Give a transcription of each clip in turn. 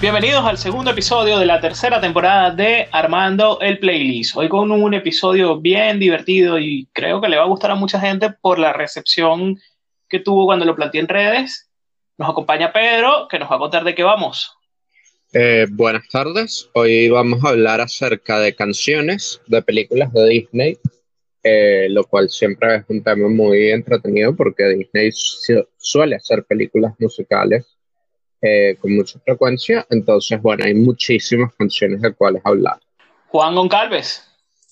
Bienvenidos al segundo episodio de la tercera temporada de Armando el Playlist. Hoy con un episodio bien divertido y creo que le va a gustar a mucha gente por la recepción que tuvo cuando lo planteé en redes. Nos acompaña Pedro, que nos va a contar de qué vamos. Eh, buenas tardes. Hoy vamos a hablar acerca de canciones de películas de Disney, eh, lo cual siempre es un tema muy entretenido porque Disney suele hacer películas musicales eh, con mucha frecuencia. Entonces, bueno, hay muchísimas canciones de cuales hablar. Juan Goncalves.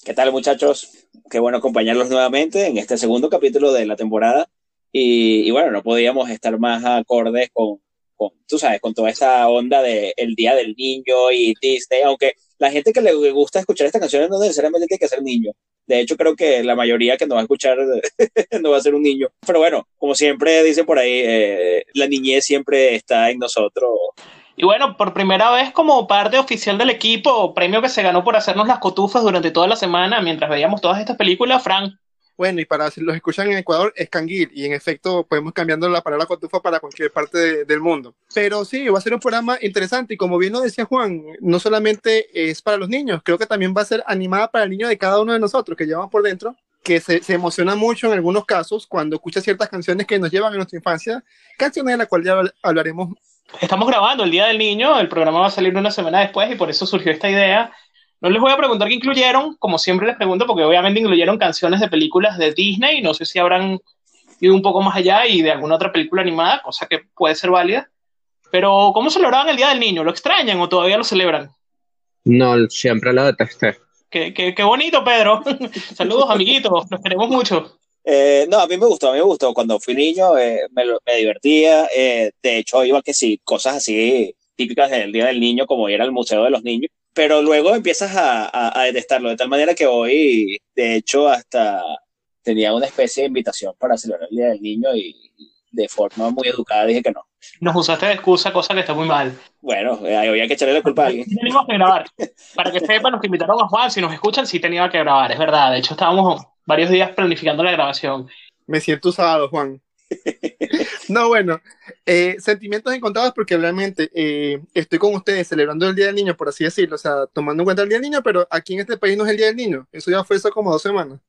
¿Qué tal, muchachos? Qué bueno acompañarlos nuevamente en este segundo capítulo de la temporada. Y, bueno, no podíamos estar más acordes con, con, tú sabes, con toda esa onda de el Día del Niño y Disney, aunque la gente que le gusta escuchar estas canciones no necesariamente tiene que ser niño. De hecho, creo que la mayoría que nos va a escuchar no va a ser un niño. Pero bueno, como siempre dicen por ahí, eh, la niñez siempre está en nosotros. Y bueno, por primera vez como parte oficial del equipo, premio que se ganó por hacernos las cotufas durante toda la semana mientras veíamos todas estas películas, Frank. Bueno, y para si los escuchan en Ecuador es canguil, y en efecto podemos cambiando la palabra cotufa para cualquier parte del mundo. Pero sí, va a ser un programa interesante y como bien lo decía Juan, no solamente es para los niños, creo que también va a ser animada para el niño de cada uno de nosotros que llevamos por dentro, que se, se emociona mucho en algunos casos cuando escucha ciertas canciones que nos llevan a nuestra infancia, canciones de las cuales ya hablaremos. Estamos grabando el Día del Niño, el programa va a salir una semana después y por eso surgió esta idea no les voy a preguntar qué incluyeron, como siempre les pregunto, porque obviamente incluyeron canciones de películas de Disney, no sé si habrán ido un poco más allá y de alguna otra película animada, cosa que puede ser válida. Pero, ¿cómo celebraban el Día del Niño? ¿Lo extrañan o todavía lo celebran? No, siempre lo detesté. Qué, qué, qué bonito, Pedro. Saludos, amiguitos, los queremos mucho. Eh, no, a mí me gustó, a mí me gustó. Cuando fui niño eh, me, me, divertía. Eh, de hecho, iba que sí, cosas así típicas del Día del Niño, como ir al Museo de los Niños pero luego empiezas a, a, detestarlo, de tal manera que hoy, de hecho, hasta tenía una especie de invitación para celebrar el Día del Niño y de forma muy educada dije que no. Nos usaste de excusa, cosa que está muy mal. Bueno, eh, había que echarle la culpa a alguien. Teníamos que grabar. Para que sepan, los que invitaron a Juan, si nos escuchan, sí tenía que grabar, es verdad. De hecho, estábamos varios días planificando la grabación. Me siento usado, Juan. no, bueno, eh, sentimientos encontrados porque realmente eh, estoy con ustedes celebrando el Día del Niño, por así decirlo, o sea, tomando en cuenta el Día del Niño, pero aquí en este país no es el Día del Niño, eso ya fue eso como dos semanas.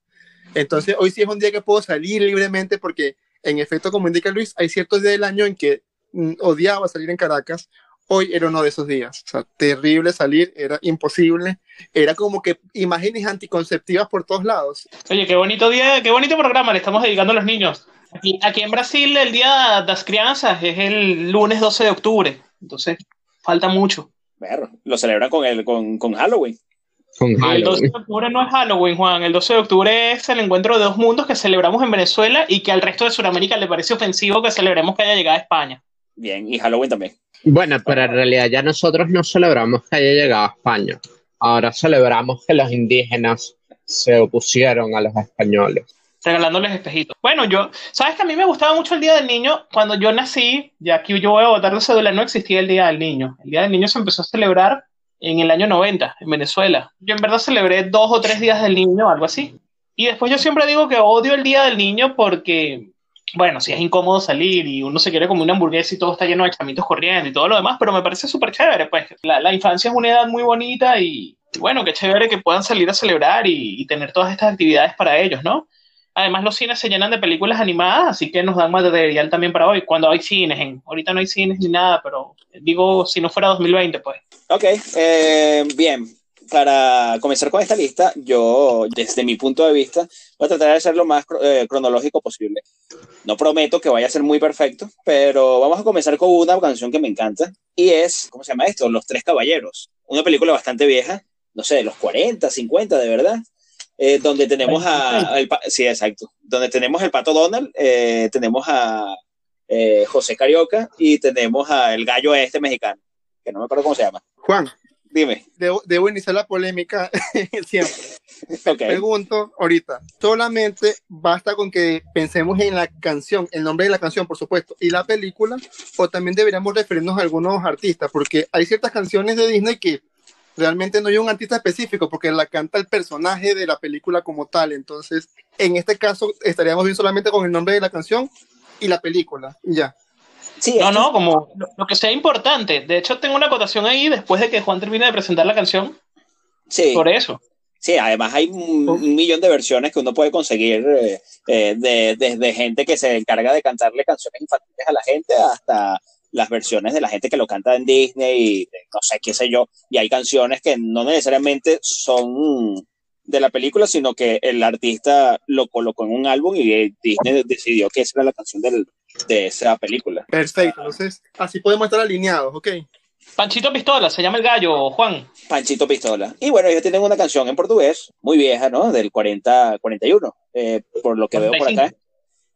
Entonces, hoy sí es un día que puedo salir libremente porque, en efecto, como indica Luis, hay ciertos días del año en que mm, odiaba salir en Caracas. Hoy era uno de esos días. O sea, terrible salir, era imposible. Era como que imágenes anticonceptivas por todos lados. Oye, qué bonito día, qué bonito programa le estamos dedicando a los niños. Aquí, aquí, en Brasil el Día de las Crianzas es el lunes 12 de octubre, entonces falta mucho. Ver, lo celebran con, el, con, con Halloween. Con Halloween. El 12 de octubre no es Halloween, Juan. El 12 de octubre es el encuentro de dos mundos que celebramos en Venezuela y que al resto de Sudamérica le parece ofensivo que celebremos que haya llegado a España. Bien, y Halloween también. Bueno, pero en realidad ya nosotros no celebramos que haya llegado a España. Ahora celebramos que los indígenas se opusieron a los españoles regalándoles espejitos. Bueno, yo, sabes que a mí me gustaba mucho el Día del Niño. Cuando yo nací, ya aquí yo voy a votar de cédula, no existía el Día del Niño. El Día del Niño se empezó a celebrar en el año 90, en Venezuela. Yo en verdad celebré dos o tres días del niño, algo así. Y después yo siempre digo que odio el Día del Niño porque, bueno, si es incómodo salir y uno se quiere como una hamburguesa y todo está lleno de chamitos corriendo y todo lo demás, pero me parece súper chévere, pues la, la, infancia es una edad muy bonita y, bueno, qué chévere que puedan salir a celebrar y, y tener todas estas actividades para ellos, ¿no? Además, los cines se llenan de películas animadas, así que nos dan material también para hoy, cuando hay cines. En, ahorita no hay cines ni nada, pero digo, si no fuera 2020, pues. Ok, eh, bien. Para comenzar con esta lista, yo, desde mi punto de vista, voy a tratar de ser lo más eh, cronológico posible. No prometo que vaya a ser muy perfecto, pero vamos a comenzar con una canción que me encanta, y es, ¿cómo se llama esto? Los Tres Caballeros. Una película bastante vieja, no sé, de los 40, 50, de verdad eh, donde tenemos a, el, sí, exacto, donde tenemos el Pato Donald, eh, tenemos a eh, José Carioca y tenemos a el gallo este mexicano, que no me acuerdo cómo se llama. Juan. Dime. Debo, debo iniciar la polémica siempre. Okay. Pregunto ahorita, solamente basta con que pensemos en la canción, el nombre de la canción, por supuesto, y la película, o también deberíamos referirnos a algunos artistas, porque hay ciertas canciones de Disney que realmente no hay un artista específico porque la canta el personaje de la película como tal. Entonces, en este caso, estaríamos bien solamente con el nombre de la canción y la película. Ya. Sí, No, no, como lo, que sea importante. De hecho, tengo una acotación ahí después de que Juan termine de presentar la canción. sí. Por eso. Sí, además hay un, un millón de versiones que uno puede conseguir eh, eh, de- desde gente que se encarga de cantarle canciones infantiles a la gente hasta las versiones de la gente que lo canta en Disney y de no sé qué sé yo. Y hay canciones que no necesariamente son de la película, sino que el artista lo colocó en un álbum y eh, Disney decidió que esa era la canción del- de esa película. Perfecto, entonces así podemos estar alineados, ok. Panchito Pistola, se llama el gallo, Juan. Panchito Pistola. Y bueno, ellos tienen una canción en portugués muy vieja, ¿no? Del 40, 41, eh, por lo que veo por acá. 45.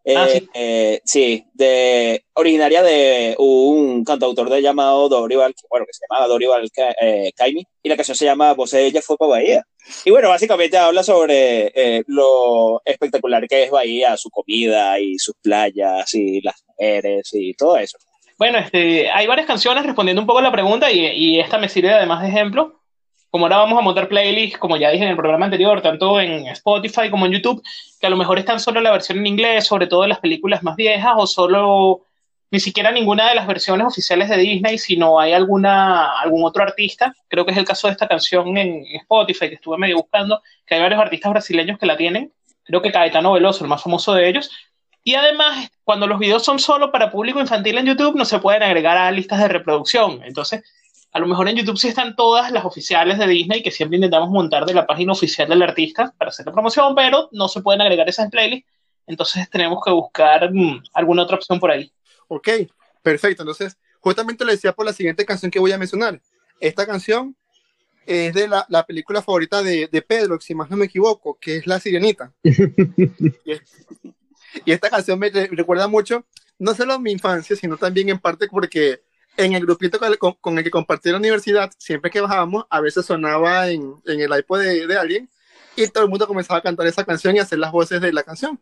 Ah, Eh, sí. eh, sí, de, originaria de un cantautor de llamado Dorival, bueno, que se llamaba Dorival Ca- eh, Caimi, y la canción se llama Voz de ella fue para Bahía. Y bueno, básicamente habla sobre eh, lo espectacular que es Bahía, su comida y sus playas y las mujeres y todo eso. Bueno, este, hay varias canciones respondiendo un poco a la pregunta y, y esta me sirve además de ejemplo. Como ahora vamos a montar playlists, como ya dije en el programa anterior, tanto en Spotify como en YouTube, que a lo mejor están solo la versión en inglés, sobre todo de las películas más viejas, o solo ni siquiera ninguna de las versiones oficiales de Disney, sino hay alguna, algún otro artista. Creo que es el caso de esta canción en Spotify, que estuve medio buscando, que hay varios artistas brasileños que la tienen. Creo que Caetano Veloso, el más famoso de ellos. Y además, cuando los videos son solo para público infantil en YouTube, no se pueden agregar a listas de reproducción. Entonces, a lo mejor en YouTube sí están todas las oficiales de Disney que siempre intentamos montar de la página oficial del artista para hacer la promoción, pero no se pueden agregar esas playlists. Entonces tenemos que buscar mm, alguna otra opción por ahí. Ok, perfecto. Entonces, justamente le decía por la siguiente canción que voy a mencionar. Esta canción es de la, la película favorita de, de Pedro, si más no me equivoco, que es La Sirenita. y, es- y esta canción me re- recuerda mucho, no solo a mi infancia, sino también en parte porque en el grupito con el, con- con el que compartí la universidad, siempre que bajábamos, a veces sonaba en, en el iPod de, de alguien y todo el mundo comenzaba a cantar esa canción y hacer las voces de la canción,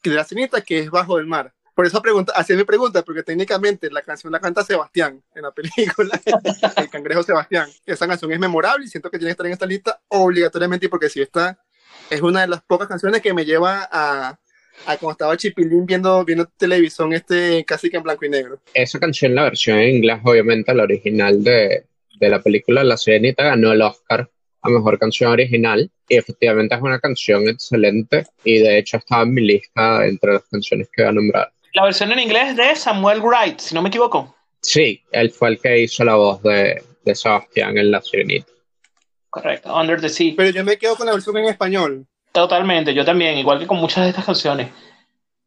que de La Sirenita, que es Bajo del Mar. Por eso pregunta, hacía mi pregunta, porque técnicamente la canción la canta Sebastián en la película, el cangrejo Sebastián. Esa canción es memorable y siento que tiene que estar en esta lista obligatoriamente porque si está, es una de las pocas canciones que me lleva a, a cuando estaba chipilín viendo, viendo televisión este casi que en blanco y negro. Esa canción, la versión en inglés, obviamente, la original de, de la película La Sirenita, ganó el Oscar a Mejor Canción Original. Y efectivamente es una canción excelente y de hecho estaba en mi lista entre las canciones que voy a nombrar. La versión en inglés es de Samuel Wright, si no me equivoco. Sí, él fue el que hizo la voz de, de Sebastián en La Sirenita. Correcto, Under the Sea. Pero yo me quedo con la versión en español. Totalmente, yo también, igual que con muchas de estas canciones.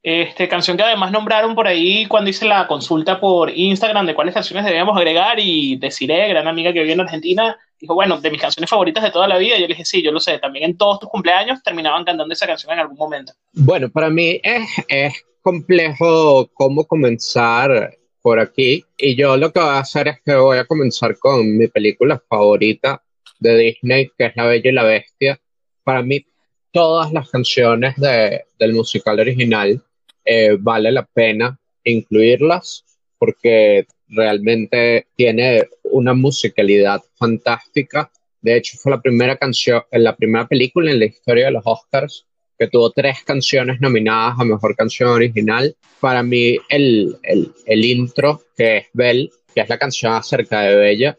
Este, canción que además nombraron por ahí cuando hice la consulta por Instagram de cuáles canciones debíamos agregar y Desiree, gran amiga que vive en Argentina, dijo, bueno, de mis canciones favoritas de toda la vida, y yo le dije, sí, yo lo sé, también en todos tus cumpleaños terminaban cantando esa canción en algún momento. Bueno, para mí es, es complejo cómo comenzar por aquí y yo lo que voy a hacer es que voy a comenzar con mi película favorita de Disney, que es La Bella y la Bestia. Para mí, todas las canciones de- del musical original eh, vale la pena incluirlas porque realmente tiene una musicalidad fantástica. De hecho, fue la primera canción, la primera película en la historia de los Oscars que tuvo tres canciones nominadas a Mejor Canción Original. Para mí, el, el, el intro, que es Belle, que es la canción acerca de Bella,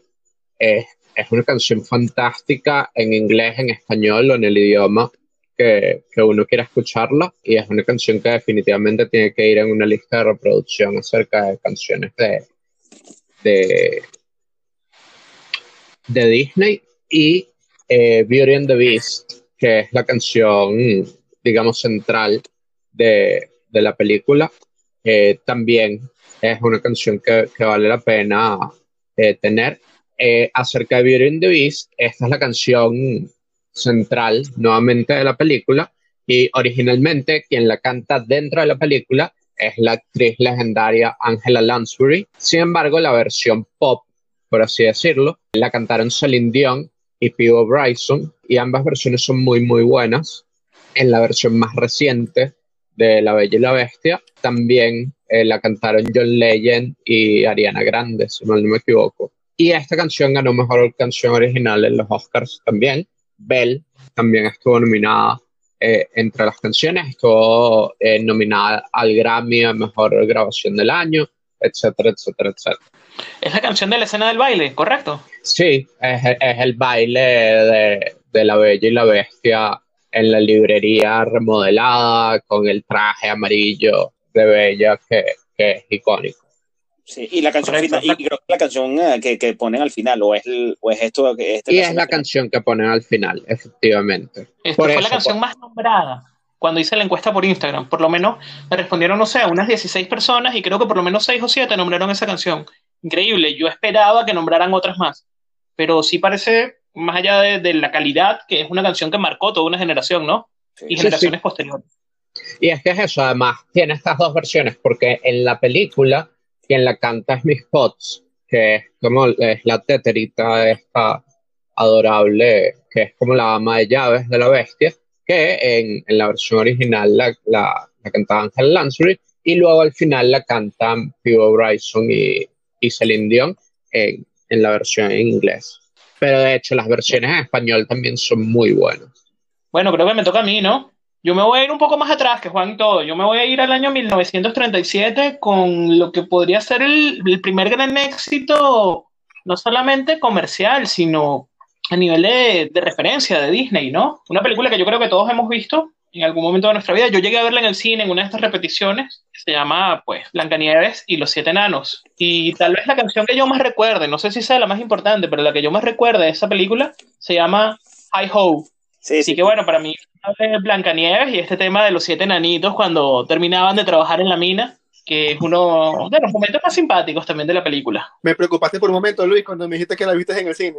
es, es una canción fantástica en inglés, en español o en el idioma que, que uno quiera escucharla. Y es una canción que definitivamente tiene que ir en una lista de reproducción acerca de canciones de, de, de Disney. Y eh, Beauty and the Beast, que es la canción, digamos, central de, de la película, eh, también es una canción que, que vale la pena eh, tener. Eh, acerca de Beauty and the Beast, esta es la canción central nuevamente de la película y originalmente quien la canta dentro de la película es la actriz legendaria Angela Lansbury. Sin embargo, la versión pop, por así decirlo, la cantaron Celine Dion y Pio Bryson y ambas versiones son muy muy buenas. En la versión más reciente de La Bella y la Bestia también eh, la cantaron John Legend y Ariana Grande, si mal no me equivoco. Y esta canción ganó mejor canción original en los Oscars también. Belle también estuvo nominada eh, entre las canciones, estuvo eh, nominada al Grammy a mejor grabación del año, etcétera, etcétera, etcétera. Es la canción de la escena del baile, ¿correcto? Sí, es, es el baile de, de La Bella y la Bestia en la librería remodelada con el traje amarillo de Bella que, que es icónico. Sí, y la canción, final, y creo que la canción eh, que, que, ponen al final, o es, el, o es esto que este Y es la canción que ponen al final, efectivamente. Esta fue eso, la canción más nombrada cuando hice la encuesta por Instagram. Por lo menos me respondieron, no sé, unas 16 personas y creo que por lo menos 6 o 7 nombraron esa canción. Increíble, yo esperaba que nombraran otras más. Pero sí parece, más allá de, de la calidad, que es una canción que marcó toda una generación, ¿no? Sí, y generaciones sí, sí. posteriores. Y es que es eso, además, tiene estas dos versiones, porque en la película quien la canta es Miss Potts, que es como es la teterita esta adorable, que es como la ama de llaves de la bestia, que en, en la versión original la, la, la cantaba Angel Lansbury, y luego al final la cantan Phoebe Bryson y, y Celine Dion en, en la versión en inglés. Pero de hecho las versiones en español también son muy buenas. Bueno, creo que me toca a mí, ¿no? Yo me voy a ir un poco más atrás que Juan todo. Yo me voy a ir al año 1937 con lo que podría ser el, el primer gran éxito, no solamente comercial, sino a nivel de, de, referencia de Disney, ¿no? Una película que yo creo que todos hemos visto en algún momento de nuestra vida. Yo llegué a verla en el cine en una de estas repeticiones, que se llama, pues, Blancanieves y los Siete Enanos. Y tal vez la canción que yo más recuerde, no sé si sea la más importante, pero la que yo más recuerde de esa película se llama Hi Ho. Sí, Así sí. que bueno, para mí Blancanieves y este tema de los siete enanitos cuando terminaban de trabajar en la mina, que es uno de los momentos más simpáticos también de la película. Me preocupaste por un momento, Luis, cuando me dijiste que la viste en el cine.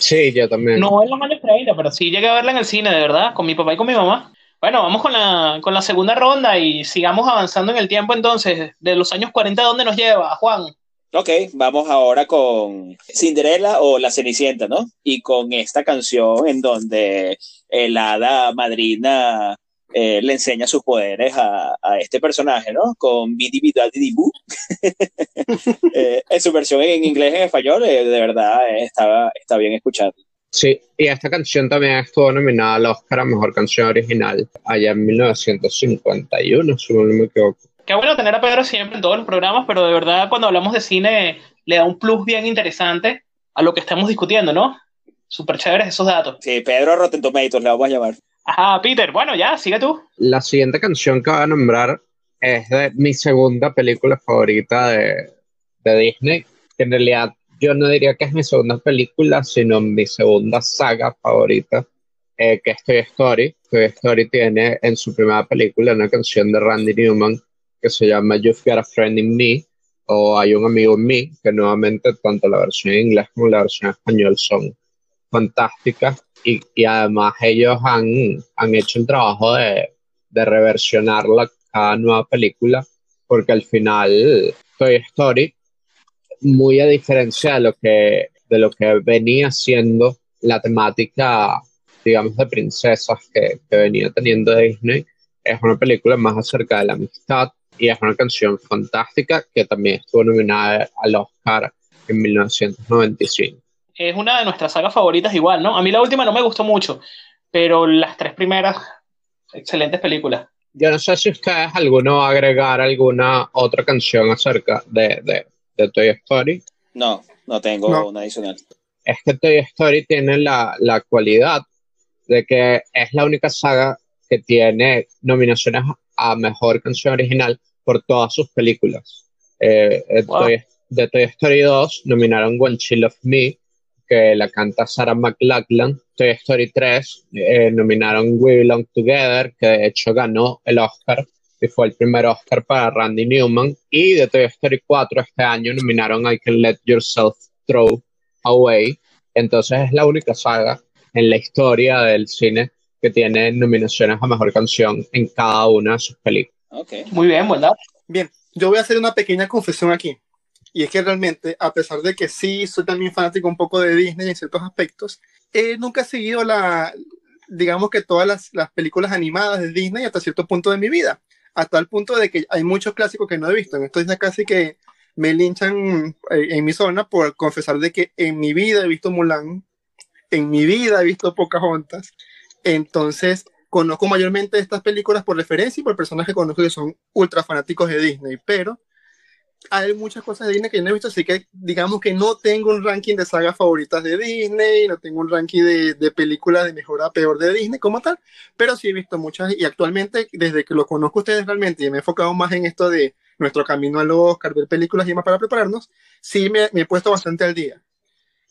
Sí, yo también. No es la más traída, pero sí llegué a verla en el cine, de verdad, con mi papá y con mi mamá. Bueno, vamos con la, con la segunda ronda y sigamos avanzando en el tiempo entonces. De los años 40, ¿dónde nos lleva, Juan? Ok, vamos ahora con Cinderella o La Cenicienta, ¿no? Y con esta canción en donde el hada madrina eh, le enseña sus poderes a, a, este personaje, ¿no? Con Bidi Bidadi Boo. eh, en su versión en inglés y en español, eh, de verdad, eh, está, está bien escucharlo. Sí, y esta canción también estuvo nominada al Oscar a Mejor Canción Original allá en 1951, si no me equivoco. Qué bueno tener a Pedro siempre en todos los programas, pero de verdad cuando hablamos de cine le da un plus bien interesante a lo que estamos discutiendo, ¿no? Súper chéveres esos datos. Sí, Pedro Rotten Tomatoes le vamos a llamar. Ajá, Peter, bueno, ya, sigue tú. La siguiente canción que voy a nombrar es de mi segunda película favorita de, de Disney, que en realidad yo no diría que es mi segunda película, sino mi segunda saga favorita, eh, que es Toy Story. Toy Story tiene en su primera película una canción de Randy Newman que se llama You've Got a Friend in Me o Hay un amigo en mí, que nuevamente tanto la versión en inglés como la versión en español son fantásticas y, y además ellos han, han hecho el trabajo de, de reversionarla cada nueva película porque al final Toy Story, muy a diferencia de lo que, de lo que venía siendo la temática, digamos, de princesas que, que venía teniendo Disney, es una película más acerca de la amistad, y es una canción fantástica que también estuvo nominada al Oscar en 1995. Es una de nuestras sagas favoritas igual, ¿no? A mí la última no me gustó mucho, pero las tres primeras, excelentes películas. Yo no sé si ustedes alguno va a agregar alguna otra canción acerca de, de, de Toy Story. No, no tengo no. una adicional. Es que Toy Story tiene la, la cualidad de que es la única saga que tiene nominaciones a mejor canción original por todas sus películas. Eh, wow. Toy, de Toy Story 2 nominaron One Chill of Me, que la canta Sarah McLachlan. Toy Story 3 eh, nominaron We Belong Together, que de hecho ganó el Oscar y fue el primer Oscar para Randy Newman. Y de Toy Story 4 este año nominaron I Can Let Yourself Throw Away. Entonces es la única saga en la historia del cine que tiene nominaciones a mejor canción en cada una de sus películas. Okay. Muy bien, ¿verdad? Bien, yo voy a hacer una pequeña confesión aquí. Y es que realmente, a pesar de que sí soy también fanático un poco de Disney en ciertos aspectos, eh, nunca he seguido la, digamos que todas las, las, películas animadas de Disney hasta cierto punto de mi vida. Hasta el punto de que hay muchos clásicos que no he visto. Entonces casi que me linchan eh, en mi zona por confesar de que en mi vida he visto Mulan, en mi vida he visto Pocahontas. Entonces, conozco mayormente estas películas por referencia y por personas que conozco que son ultra fanáticos de Disney, pero hay muchas cosas de Disney que no he visto, así que digamos que no tengo un ranking de sagas favoritas de Disney, no tengo un ranking de, de películas de mejor a peor de Disney como tal, pero sí he visto muchas y actualmente, desde que lo conozco a ustedes realmente y me he enfocado más en esto de nuestro camino al Oscar, ver películas y más para prepararnos, sí me, me he puesto bastante al día.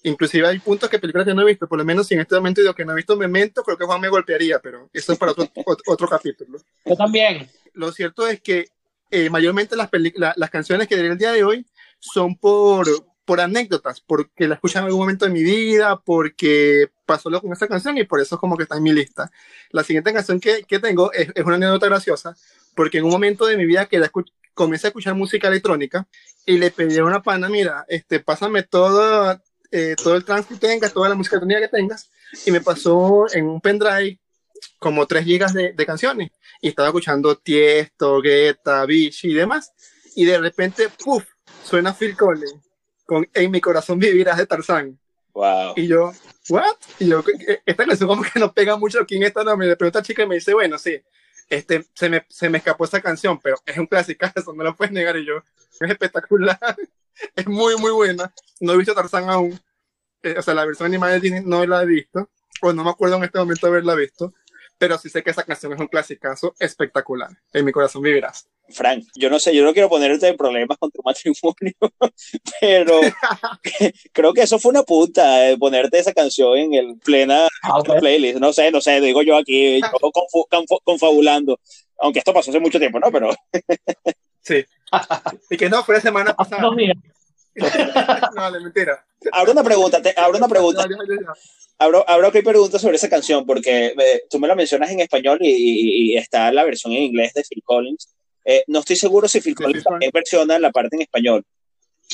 Inclusive hay puntos que películas que no he visto, por lo menos si en este momento digo que no he visto Memento, creo que Juan me golpearía, pero eso es para otro, otro capítulo. Yo también. Lo cierto es que eh, mayormente las, la, las canciones que diré el día de hoy son por, por anécdotas, porque la escuché en algún momento de mi vida, porque pasó lo con esa canción y por eso es como que está en mi lista. La siguiente canción que, que tengo es, es, una anécdota graciosa, porque en un momento de mi vida que la comencé a escuchar música electrónica y le pedí a una pana, mira, este, pásame todo, eh, todo el trance que tengas, toda la música que tengas, y me pasó en un pendrive como 3 gigas de, de, canciones y estaba escuchando Tiesto, Guetta, Vichy y demás y de repente, puff, suena Phil Collins con En mi corazón vivirás de Tarzán. Wow. Y yo, ¿what? Y yo, esta canción como que no pega mucho aquí en esta, no, me pregunta chica y me dice, bueno, sí, este, se me, se me escapó esa canción, pero es un clásico, eso no lo puedes negar. Y yo, es espectacular, es muy, muy buena. No he visto Tarzán aún, eh, o sea, la versión animada de Disney no la he visto, o no me acuerdo en este momento haberla visto, pero sí sé que esa canción es un clasicazo espectacular. En mi corazón vivirás. Frank, yo no sé, yo no quiero ponerte en problemas con tu matrimonio, pero creo que eso fue una punta, eh, ponerte esa canción en el plena Ah, ok. playlist. No sé, no sé, digo yo aquí, yo confabulando. Aunque esto pasó hace mucho tiempo, ¿no? Pero Sí. Y que no, fue la semana pasada. dos días. No, vale, mentira. abro una pregunta, te, abro una pregunta, Ya, ya, ya, abro, abro aquí preguntas sobre esa canción, porque eh, tú me la mencionas en español y, y- y está la versión en inglés de Phil Collins. Eh, no estoy seguro si Phil Collins también versiona la parte en español.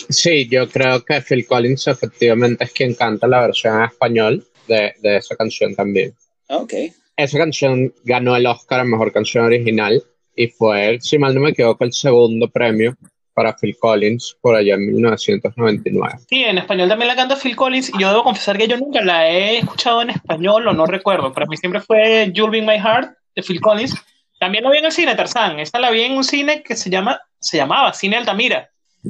Sí, yo creo que Phil Collins efectivamente es quien canta la versión en español de, de esa canción también. Ah, Ok. Esa canción ganó el Oscar a Mejor Canción Original y fue, si mal no me equivoco, el segundo premio para Phil Collins por allá en 1999. Sí, en español también la canta Phil Collins y yo debo confesar que yo nunca la he escuchado en español o no recuerdo. Para mí siempre fue You'll Be in My Heart de Phil Collins. También la vi en el cine Tarzán. Esta la vi en un cine que se llama, se llamaba Cine Altamira.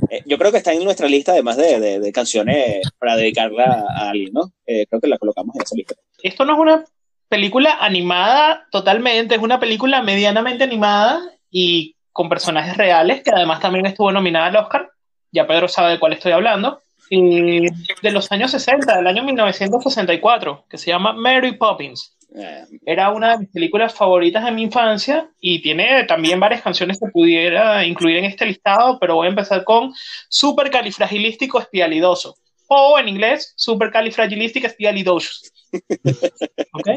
Eh, yo creo que está en nuestra lista, además de, de, de canciones para dedicarla a alguien, ¿no? Eh, creo que la colocamos en esa lista. Esto no es una película animada totalmente, es una película medianamente animada y con personajes reales, que además también estuvo nominada al Oscar. Ya Pedro sabe de cuál estoy hablando. Y de los años 60, del año 1964, que se llama Mary Poppins. Eh, Era una de mis películas favoritas de mi infancia y tiene también varias canciones que pudiera incluir en este listado, pero voy a empezar con Supercalifragilístico Espialidoso. O en inglés, Supercalifragilístico Espialidoso. ¿Ok?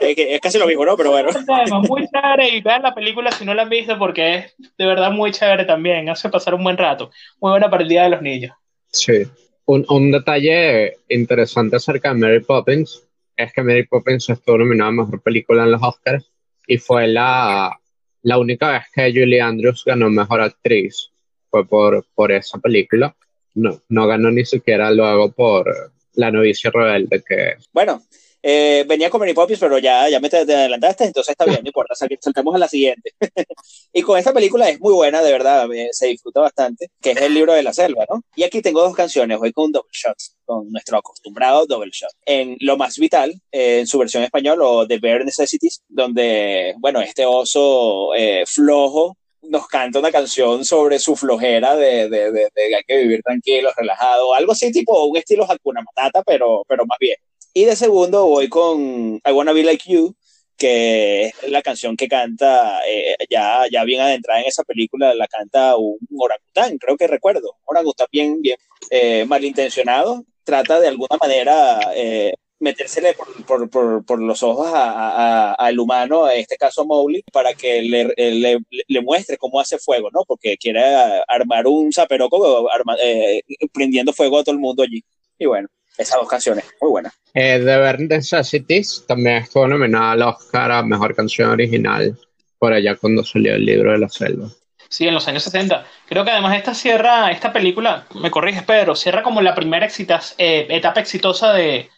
eh, que es casi lo mismo, ¿no? Pero bueno. Tema muy chévere y vean la película si no la han visto porque es de verdad muy chévere también. Hace pasar un buen rato. Muy buena para el Día de los Niños. Sí. Un, un detalle interesante acerca de Mary Poppins es que Mary Poppins estuvo nominada a Mejor Película en los Oscars y fue la, la única vez que Julie Andrews ganó Mejor Actriz. Fue por, por esa película. No, no ganó ni siquiera luego por La novicia rebelde, que Bueno, eh, venía con Mary Poppins, pero ya, ya me te, te adelantaste, entonces está bien, no importa, sal- saltemos a la siguiente. y con esta película es muy buena, de verdad, se disfruta bastante, que es El libro de la selva, ¿no? Y aquí tengo dos canciones, voy con double shot, con nuestro acostumbrado double shot. En Lo Más Vital, eh, en su versión español, o The Bare Necessities, donde, bueno, este oso eh, flojo nos canta una canción sobre su flojera de, de, de, hay que vivir tranquilo, relajado, algo así tipo un estilo Hakuna Matata, pero, pero más bien. Y de segundo voy con I Wanna Be Like You, que es la canción que canta, eh, ya, ya bien adentrada en esa película, la canta un orangután, creo que recuerdo, un orangután bien, bien eh, malintencionado, trata de alguna manera eh, metérsele por, por, por, por, los ojos al humano, en este caso a Mowgli, para que le, le, le, muestre cómo hace fuego, ¿no? Porque quiere armar un zaperoco arma, eh, prendiendo fuego a todo el mundo allí. Y bueno, esas dos canciones, muy buenas. Eh, The Bare Necessities también estuvo nominada al Oscar a Mejor Canción Original por allá cuando salió el libro de la selva. Sí, en los años 60. Creo que además esta cierra, esta película, me corriges Pedro, cierra como la primera exitas, eh, etapa exitosa de,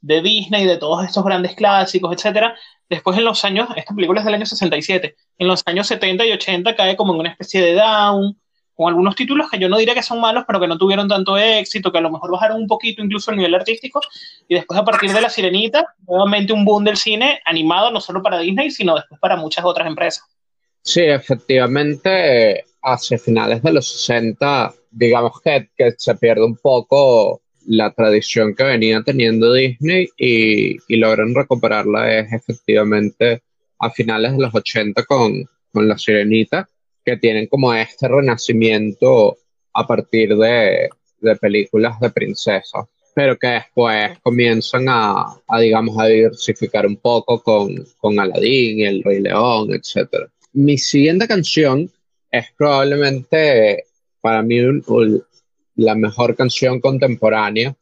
de Disney, de todos estos grandes clásicos, etcétera. Después en los años, esta película es del año 67, en los años 70 y 80 cae como en una especie de down, con algunos títulos que yo no diría que son malos, pero que no tuvieron tanto éxito, que a lo mejor bajaron un poquito incluso el nivel artístico, y después a partir de La Sirenita, nuevamente un boom del cine animado, no solo para Disney, sino después para muchas otras empresas. Sí, efectivamente, hacia finales de los 60, digamos que, que se pierde un poco la tradición que venía teniendo Disney y, logran recuperarla es efectivamente a finales de los 80 con, con La Sirenita, que tienen como este renacimiento a partir de, de películas de princesas, pero que después comienzan a, a, digamos, a diversificar un poco con, con Aladdin El Rey León, etc. Mi siguiente canción es probablemente para mí un, la mejor canción contemporánea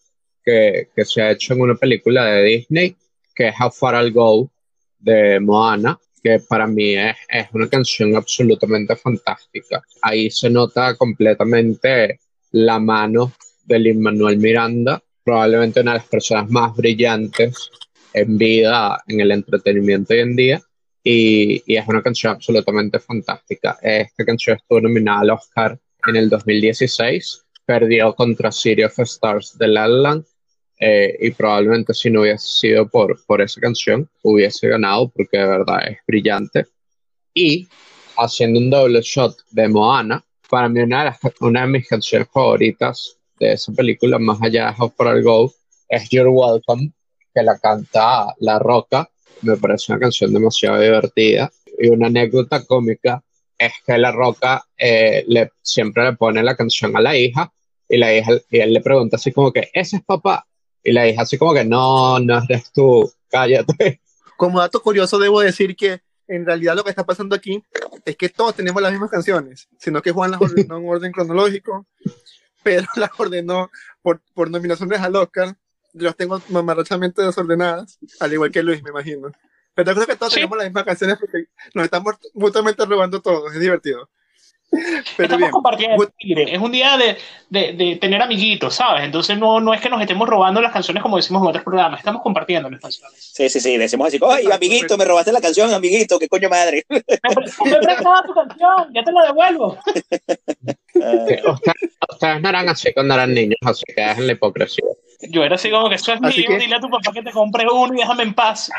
que, que, se ha hecho en una película de Disney, que es How Far I'll Go de Moana, que para mí es, es una canción absolutamente fantástica. Ahí se nota completamente la mano de Lin Manuel Miranda, probablemente una de las personas más brillantes en vida en el entretenimiento hoy en día. Y, y, es una canción absolutamente fantástica. Esta canción estuvo nominada al Oscar en el 2016, perdió contra City of Stars de La eh, y probablemente si no hubiese sido por, por esa canción hubiese ganado porque de verdad es brillante. Y haciendo un doble shot de Moana, para mí una de, las, una de mis canciones favoritas de esa película, más allá de How Far Go, es You're Welcome, que la canta La Roca. Me parece una canción demasiado divertida. Y una anécdota cómica es que La Roca eh, le, siempre le pone la canción a la hija y la hija y él le pregunta así como que, ¿ese es papá? Y la hija así como que, no, no eres tú, cállate. Como dato curioso debo decir que en realidad lo que está pasando aquí es que todos tenemos las mismas canciones, sino que Juan las ordenó en orden cronológico, pero las ordenó por, por nominaciones al Oscar. Yo las tengo mamarrachamente desordenadas, al igual que Luis, me imagino. Pero creo que todos sí. tenemos las mismas canciones porque nos estamos mutuamente robando todos, es divertido. Pero estamos bien. compartiendo, es un día de, de, de, tener amiguitos, ¿sabes? Entonces no, no es que nos estemos robando las canciones como decimos en otros programas, estamos compartiendo las canciones. Sí, sí, sí, decimos así, ¡ay, amiguito, me robaste la canción, amiguito, qué coño madre! Me, me prestaba tu canción, ya te la devuelvo. ustedes, ustedes no eran así cuando eran niños, así que dejen la hipocresía. Yo era así como que eso es así mío, que... dile a tu papá que te compre uno y déjame en paz.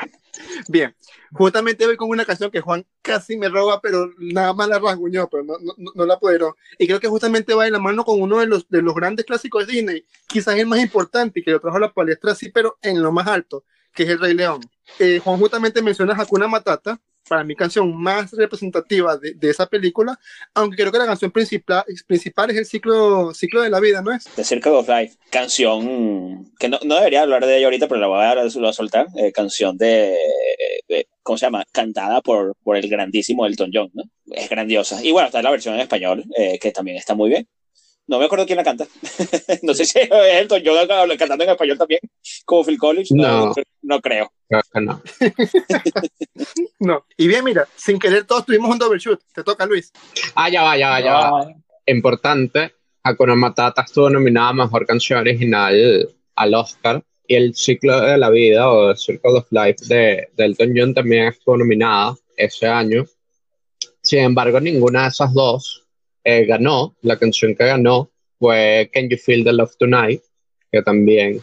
Bien, justamente voy con una canción que Juan casi me roba, pero nada más la rasguñó, pero no, no, no la apoderó. Y creo que justamente va de la mano con uno de los, de los grandes clásicos de Disney, quizás el más importante y que lo trajo a la palestra así, pero en lo más alto, que es El Rey León. Eh, Juan justamente menciona Hakuna Matata, para mi canción más representativa de, de, esa película, aunque creo que la canción principal, principal es el ciclo, ciclo de la vida, ¿no es? The Circle of Life, canción que no, no debería hablar de ella ahorita, pero la voy a, la voy a soltar, eh, canción de, de, ¿cómo se llama? Cantada por, por el grandísimo Elton John, ¿no? Es grandiosa. Y bueno, está la versión en español, eh, que también está muy bien. No me acuerdo quién la canta. no sé si es Elton John cantando en español también, como Phil Collins. No, no, no creo. No. no. Y bien, mira, sin querer todos tuvimos un double shoot. Te toca, Luis. Ah, ya va, ya va, ya va. Importante, Hakuna Matata estuvo nominada a Mejor Canción Original al Oscar y el ciclo de la vida o el Circle of Life de, de Elton John también estuvo nominada ese año. Sin embargo, ninguna de esas dos eh, ganó, la canción que ganó fue Can You Feel the Love Tonight, que también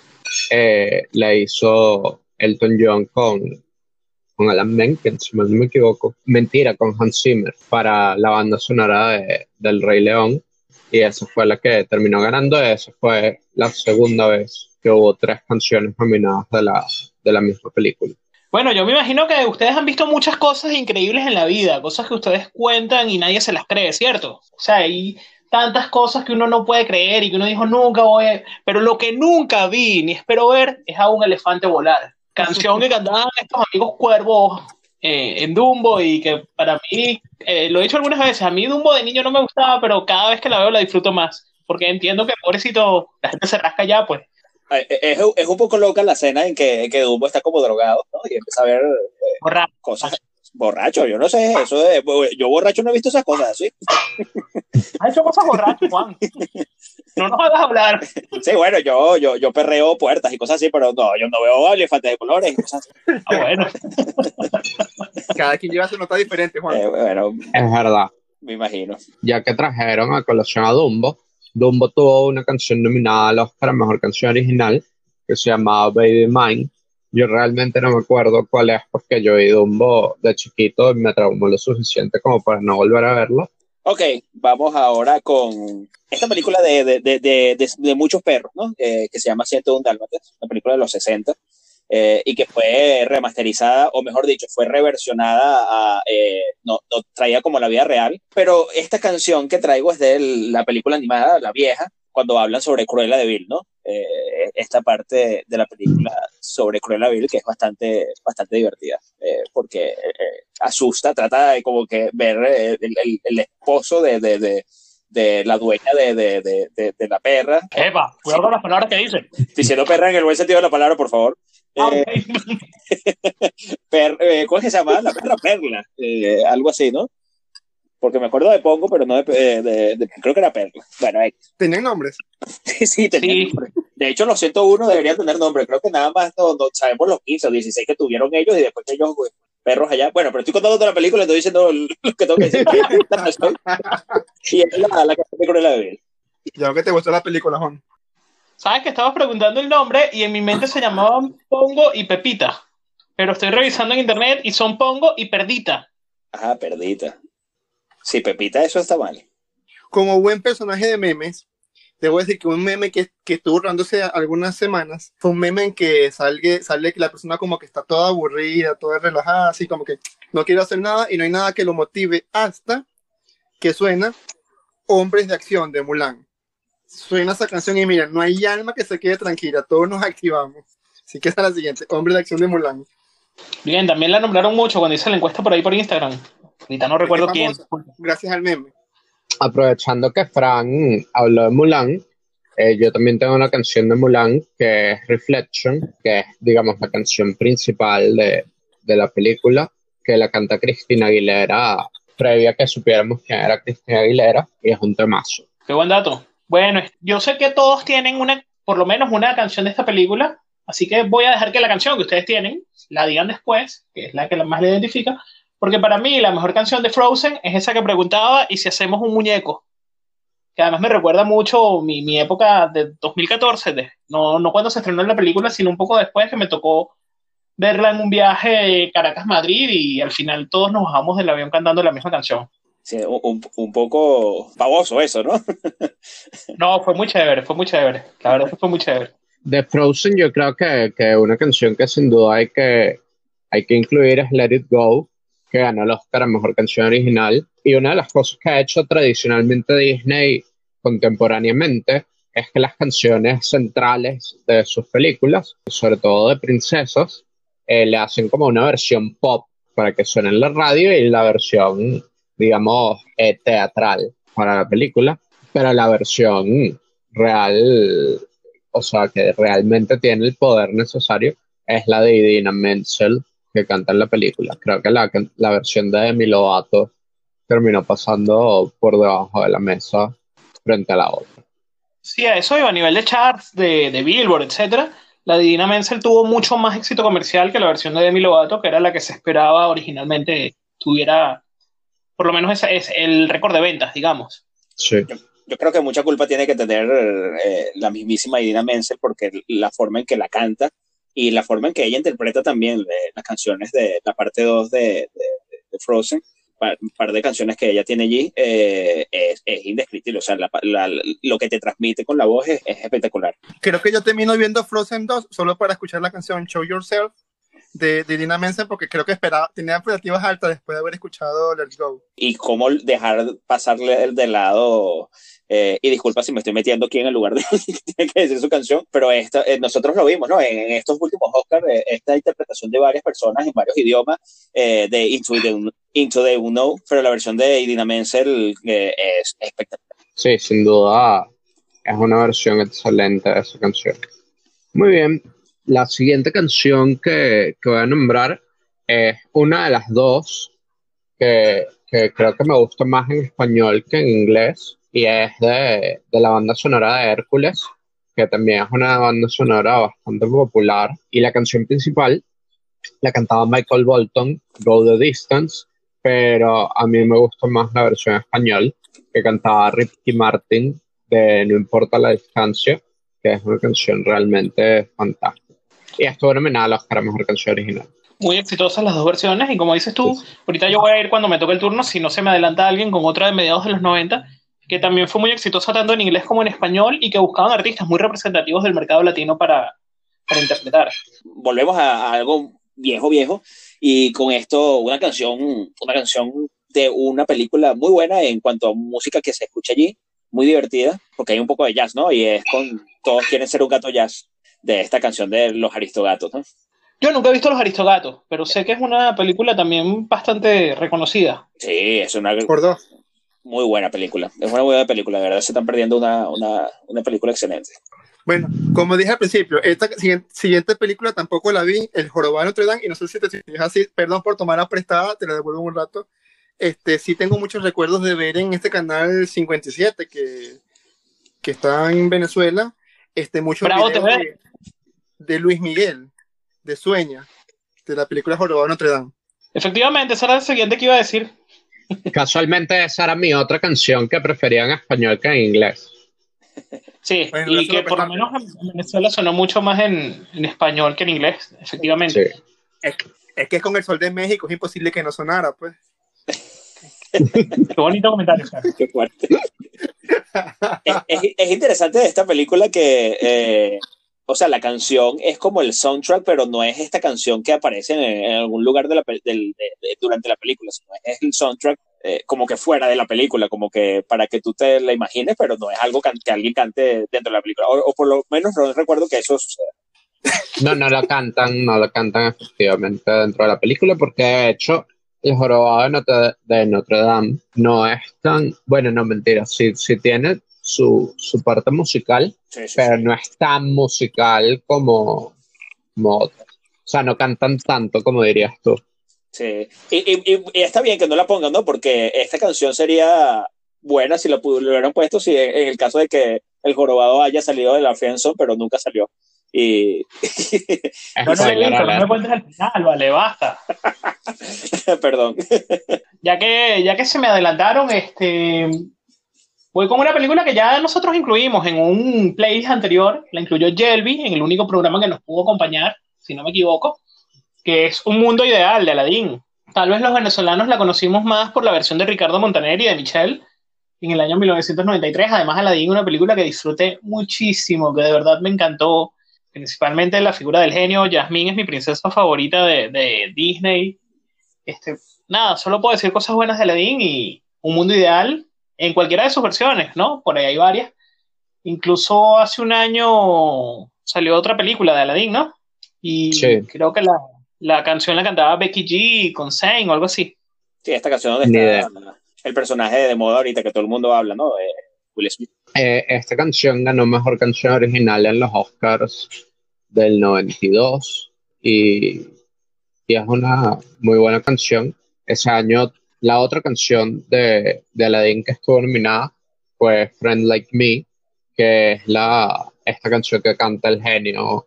eh, la hizo Elton John con, con Alan Menken, si no me equivoco. Mentira, con Hans Zimmer para la banda sonora de, del Rey León. Y esa fue la que terminó ganando. Esa fue la segunda vez que hubo tres canciones nominadas de la, de la misma película. Bueno, yo me imagino que ustedes han visto muchas cosas increíbles en la vida, cosas que ustedes cuentan y nadie se las cree, ¿cierto? O sea, hay tantas cosas que uno no puede creer y que uno dijo nunca voy a... Pero lo que nunca vi ni espero ver es a un elefante volar. Canción que cantaban estos amigos cuervos eh, en Dumbo y que para mí, eh, lo he dicho algunas veces, a mí Dumbo de niño no me gustaba, pero cada vez que la veo la disfruto más. Porque entiendo que pobrecito, la gente se rasca ya, pues es, es, un poco loca la escena en que, que Dumbo está como drogado, ¿no? Y empieza a ver eh, borracho. cosas. Borracho, yo no sé, eso de, yo borracho no he visto esas cosas, ¿sí? Ha hecho cosas borracho, Juan. No nos hagas hablar. Sí, bueno, yo, yo, yo perreo puertas y cosas así, pero no, yo no veo elefantes de colores y cosas así. Ah, bueno. Cada quien lleva su nota diferente, Juan. Eh, bueno, es verdad. Me imagino. Ya que trajeron a colación a Dumbo, Dumbo tuvo una canción nominada al Oscar a Mejor Canción Original que se llamaba Baby Mine. Yo realmente no me acuerdo cuál es porque yo vi Dumbo de chiquito y me traumó lo suficiente como para no volver a verlo. Ok, vamos ahora con esta película de, de, de, de, muchos perros, ¿no? Eh, que se llama 101 Dálmatas, una película de los 60, eh, y que fue remasterizada, o mejor dicho, fue reversionada a, eh, no, no, traía como la vida real, pero esta canción que traigo es de la película animada, la vieja, cuando hablan sobre Cruella de Vil, ¿no? Eh, esta parte de la película sobre Cruella de Vil que es bastante, bastante divertida, eh, porque eh, asusta, trata de como que ver el, el, el esposo de, de, de, de, la dueña de, de la perra. Eva, cuidado con las palabras que dice. Diciendo perra en el buen sentido de la palabra, por favor. Ah, okay. per, ¿Cómo es que se llama? La perra perla, algo así, ¿no? porque me acuerdo de Pongo, pero no de, de, de creo que era Perla. Bueno, ¿Tenían nombres? sí, sí, tenían sí. nombres. De hecho, los 101 deberían tener nombre. Creo que nada más no, no, sabemos los 15 o 16 que tuvieron ellos y después ellos, pues, perros allá. Bueno, pero estoy contando toda la película, estoy diciendo lo que tengo que decir. y es la, la que película de la bebé. Ya que te gustó la película, Juan. Sabes que estabas preguntando el nombre y en mi mente se llamaban Pongo y Pepita. Pero estoy revisando en internet y son Pongo y Perdita. Ajá, Perdita. Sí, Pepita, eso está mal. Como buen personaje de memes, debo decir que un meme que, que estuvo rodándose algunas semanas fue un meme en que sale, sale que la persona como que está toda aburrida, toda relajada, así como que no quiere hacer nada y no hay nada que lo motive hasta que suena Hombres de Acción de Mulan. Suena esa canción y mira, no hay alma que se quede tranquila, todos nos activamos. Así que esta es la siguiente, Hombres de Acción de Mulan. Bien, también la nombraron mucho cuando hice la encuesta por ahí por Instagram. Ahorita no recuerdo quién. Gracias al meme. Aprovechando que Fran habló de Mulan, eh, yo también tengo una canción de Mulan que es Reflection, que es, digamos, la canción principal de, de la película, que la canta Cristina Aguilera previa que supiéramos quién era Cristina Aguilera, y es un temazo. Qué buen dato. Bueno, yo sé que todos tienen una, por lo menos una canción de esta película, así que voy a dejar que la canción que ustedes tienen la digan después, que es la que más le identifica, porque para mí la mejor canción de Frozen es esa que preguntaba y si hacemos un muñeco. Que además me recuerda mucho mi, mi época de 2014, de, no, no cuando se estrenó la película, sino un poco después que me tocó verla en un viaje Caracas-Madrid y al final todos nos bajamos del avión cantando la misma canción. Sí, un, un poco baboso eso, ¿no? no, fue muy chévere, fue muy chévere. La verdad es que fue muy chévere. De Frozen yo creo que, que una canción que sin duda hay que, hay que incluir es Let It Go, que ganó el Oscar a Mejor Canción Original. Y una de las cosas que ha hecho tradicionalmente Disney contemporáneamente es que las canciones centrales de sus películas, sobre todo de princesas, eh, le hacen como una versión pop para que suene en la radio y la versión, digamos, eh, teatral para la película, pero la versión real, o sea, que realmente tiene el poder necesario, es la de Idina Menzel, que canta en la película. Creo que la, la versión de Demi Lovato terminó pasando por debajo de la mesa frente a la otra. Sí, a eso iba a nivel de charts, de, de Billboard, etcétera. La de Dina Menzel tuvo mucho más éxito comercial que la versión de Demi Lovato, que era la que se esperaba originalmente tuviera, por lo menos ese es el récord de ventas, digamos. Sí. Yo, yo, creo que mucha culpa tiene que tener eh, la mismísima Idina Menzel porque la forma en que la canta y la forma en que ella interpreta también eh, las canciones de la parte 2 de, de, de, Frozen, un par de canciones que ella tiene allí, eh, es, es, indescriptible. O sea, la, la, lo que te transmite con la voz es, es, espectacular. Creo que yo termino viendo Frozen 2 solo para escuchar la canción Show Yourself de, de Dina Menzel porque creo que esperaba, tenía expectativas altas después de haber escuchado Let's Go. Y cómo dejar pasarle de lado eh, y disculpa si me estoy metiendo aquí en el lugar de que decir su canción, pero esta, eh, nosotros lo vimos, ¿no? En, estos últimos Oscars, eh, esta interpretación de varias personas en varios idiomas de Into the, Into the Unknown, pero la versión de Idina Menzel es espectacular. Sí, sin duda es una versión excelente de esa canción. Muy bien, la siguiente canción que, que voy a nombrar es una de las dos que, que creo que me gusta más en español que en inglés y es de, de, la banda sonora de Hércules, que también es una banda sonora bastante popular. Y la canción principal la cantaba Michael Bolton, Go the Distance, pero a mí me gusta más la versión español que cantaba Ricky Martin de No importa la distancia, que es una canción realmente fantástica. Y estuvo nominada a Oscar a Mejor Canción Original. Muy exitosas las dos versiones y como dices tú, ahorita yo voy a ir cuando me toque el turno, si no se me adelanta alguien con otra de mediados de los 90, que también fue muy exitosa tanto en inglés como en español y que buscaban artistas muy representativos del mercado latino para, para interpretar. Volvemos a, a algo viejo, viejo, y con esto una canción, una canción de una película muy buena en cuanto a música que se escucha allí, muy divertida, porque hay un poco de jazz, ¿no? Y es con Todos quieren ser un gato jazz, de esta canción de Los Aristogatos, ¿no? Yo nunca he visto Los Aristogatos, pero sé que es una película también bastante reconocida. Sí, es una Por dos. Muy buena película. Es una buena película, de verdad. Se están perdiendo una, una, una película excelente. Bueno, como dije al principio, esta siguiente, siguiente película tampoco la vi, El Jorobado de Notre Dame, y no sé si te sientes así, perdón por tomarla prestada, te la devuelvo en un rato. Este, sí tengo muchos recuerdos de ver en este canal 57 que, que está en Venezuela, este, muchos Bravo, videos de, de Luis Miguel, de Sueña, de la película Jorobado de Notre Dame. Efectivamente, esa era la siguiente que iba a decir. Casualmente esa era mi otra canción que prefería en español que en inglés. Sí, Bueno, y que por lo menos en Venezuela sonó mucho más en, en español que en inglés, efectivamente. Sí. Es, es que con el sol de México es imposible que no sonara, pues. Qué bonito comentario, Sara. Qué fuerte. es, es- es interesante de esta película que, eh, o sea, la canción es como el soundtrack, pero no es esta canción que aparece en, algún lugar de la, del- de- de- durante la película, sino es el soundtrack eh, como que fuera de la película, como que para que tú te la imagines, pero no es algo que alguien cante dentro de la película, o, por lo menos no recuerdo que eso suceda. No, no lo cantan, no lo cantan efectivamente dentro de la película, porque de hecho el jorobado de Notre, de Notre Dame no es tan, bueno, no mentira, sí, sí tiene su, su parte musical, Sí, sí, pero sí. no es tan musical como, como otras. O sea, no cantan tanto como dirías tú. Sí. Y, y- y- y está bien que no la pongan, ¿no? Porque esta canción sería buena si la hubieran puesto, si en en el caso de que el jorobado haya salido de la friendzone, pero nunca salió. Y No, no, spoiler no, no me cuentes al final, vale, basta. perdón. Ya que, ya que se me adelantaron, este, voy con una película que ya nosotros incluimos en un playlist anterior, la incluyó Jelby en el único programa que nos pudo acompañar, si no me equivoco, que es Un Mundo Ideal de Aladdin. Tal vez los venezolanos la conocimos más por la versión de Ricardo Montaner y de Michelle en el año 1993. Además, Aladdin, una película que disfruté muchísimo, que de verdad me encantó, principalmente la figura del genio. Jasmine es mi princesa favorita de, de Disney. Este, nada, solo puedo decir cosas buenas de Aladdin y Un Mundo Ideal en cualquiera de sus versiones, ¿no? Por ahí hay varias. Incluso hace un año salió otra película de Aladdin, ¿no? Y Sí. creo que la, la canción la cantaba Becky G con Zayn o algo así. Sí, esta canción donde está el personaje de moda ahorita que todo el mundo habla, ¿no? De Will Smith. Eh, esta canción ganó mejor canción original en los Oscars del 92 y, y es una muy buena canción. Ese año, la otra canción de, de Aladdin que estuvo nominada fue Friend Like Me, que es la, esta canción que canta el genio,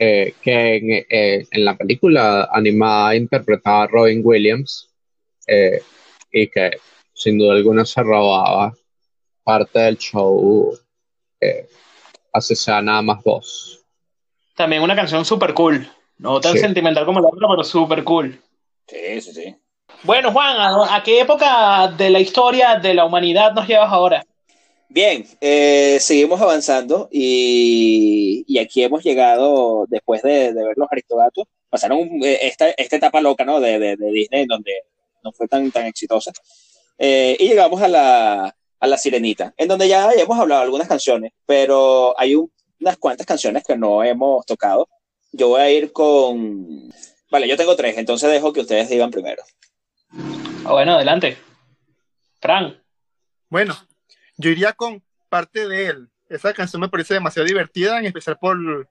eh, que en, eh, en la película animada interpretaba a Robin Williams eh, y que sin duda alguna se robaba parte del show, eh, así sea nada más voz. También una canción super cool. No tan Sí. sentimental como la otra, pero super cool. Sí, sí, sí. Bueno, Juan, ¿a, a qué época de la historia de la humanidad nos llevas ahora? Bien, eh, seguimos avanzando y, y aquí hemos llegado, después de, de ver los Aristogatos, pasaron eh, esta, esta etapa loca ¿no? de, de, de Disney donde no fue tan, tan exitosa. Eh, y llegamos a la, a la Sirenita, en donde ya hemos hablado de algunas canciones, pero hay un- unas cuantas canciones que no hemos tocado. Yo voy a ir con... Vale, yo tengo tres, entonces dejo que ustedes digan primero. Ah, bueno, adelante. Fran. Bueno, yo iría con parte de él. Esa canción me parece demasiado divertida, en especial por,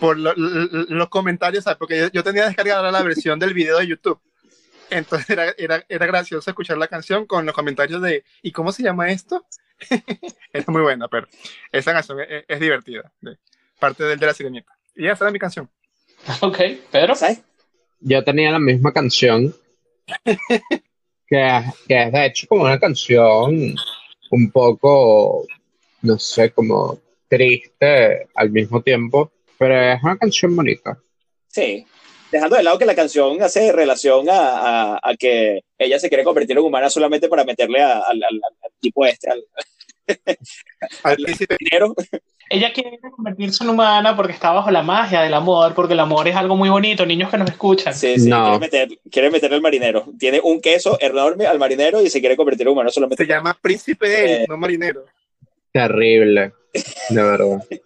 por lo- lo- los comentarios, ¿sabes? porque yo, yo tenía descargada la versión del video de YouTube. Entonces era, era, era gracioso escuchar la canción con los comentarios de ¿y cómo se llama esto? era muy buena, pero esa canción es, es divertida. de- parte del de la sirenita. Y esa era mi canción. Ok, Pedro. ¿Sabes? Yo tenía la misma canción que, que es de hecho como una canción un poco, no sé, como triste al mismo tiempo, pero es una canción bonita. Sí, dejando de lado que la canción hace relación a, a, que ella se quiere convertir en humana solamente para meterle al, tipo este. Dinero. Ella quiere convertirse en humana porque está bajo la magia del amor, porque el amor es algo muy bonito, niños que nos escuchan. Sí, sí, No. quiere, meter, quiere al marinero. Tiene un queso enorme al marinero y se quiere convertir en humano solamente. Se llama príncipe Eh. no marinero. Terrible, de verdad.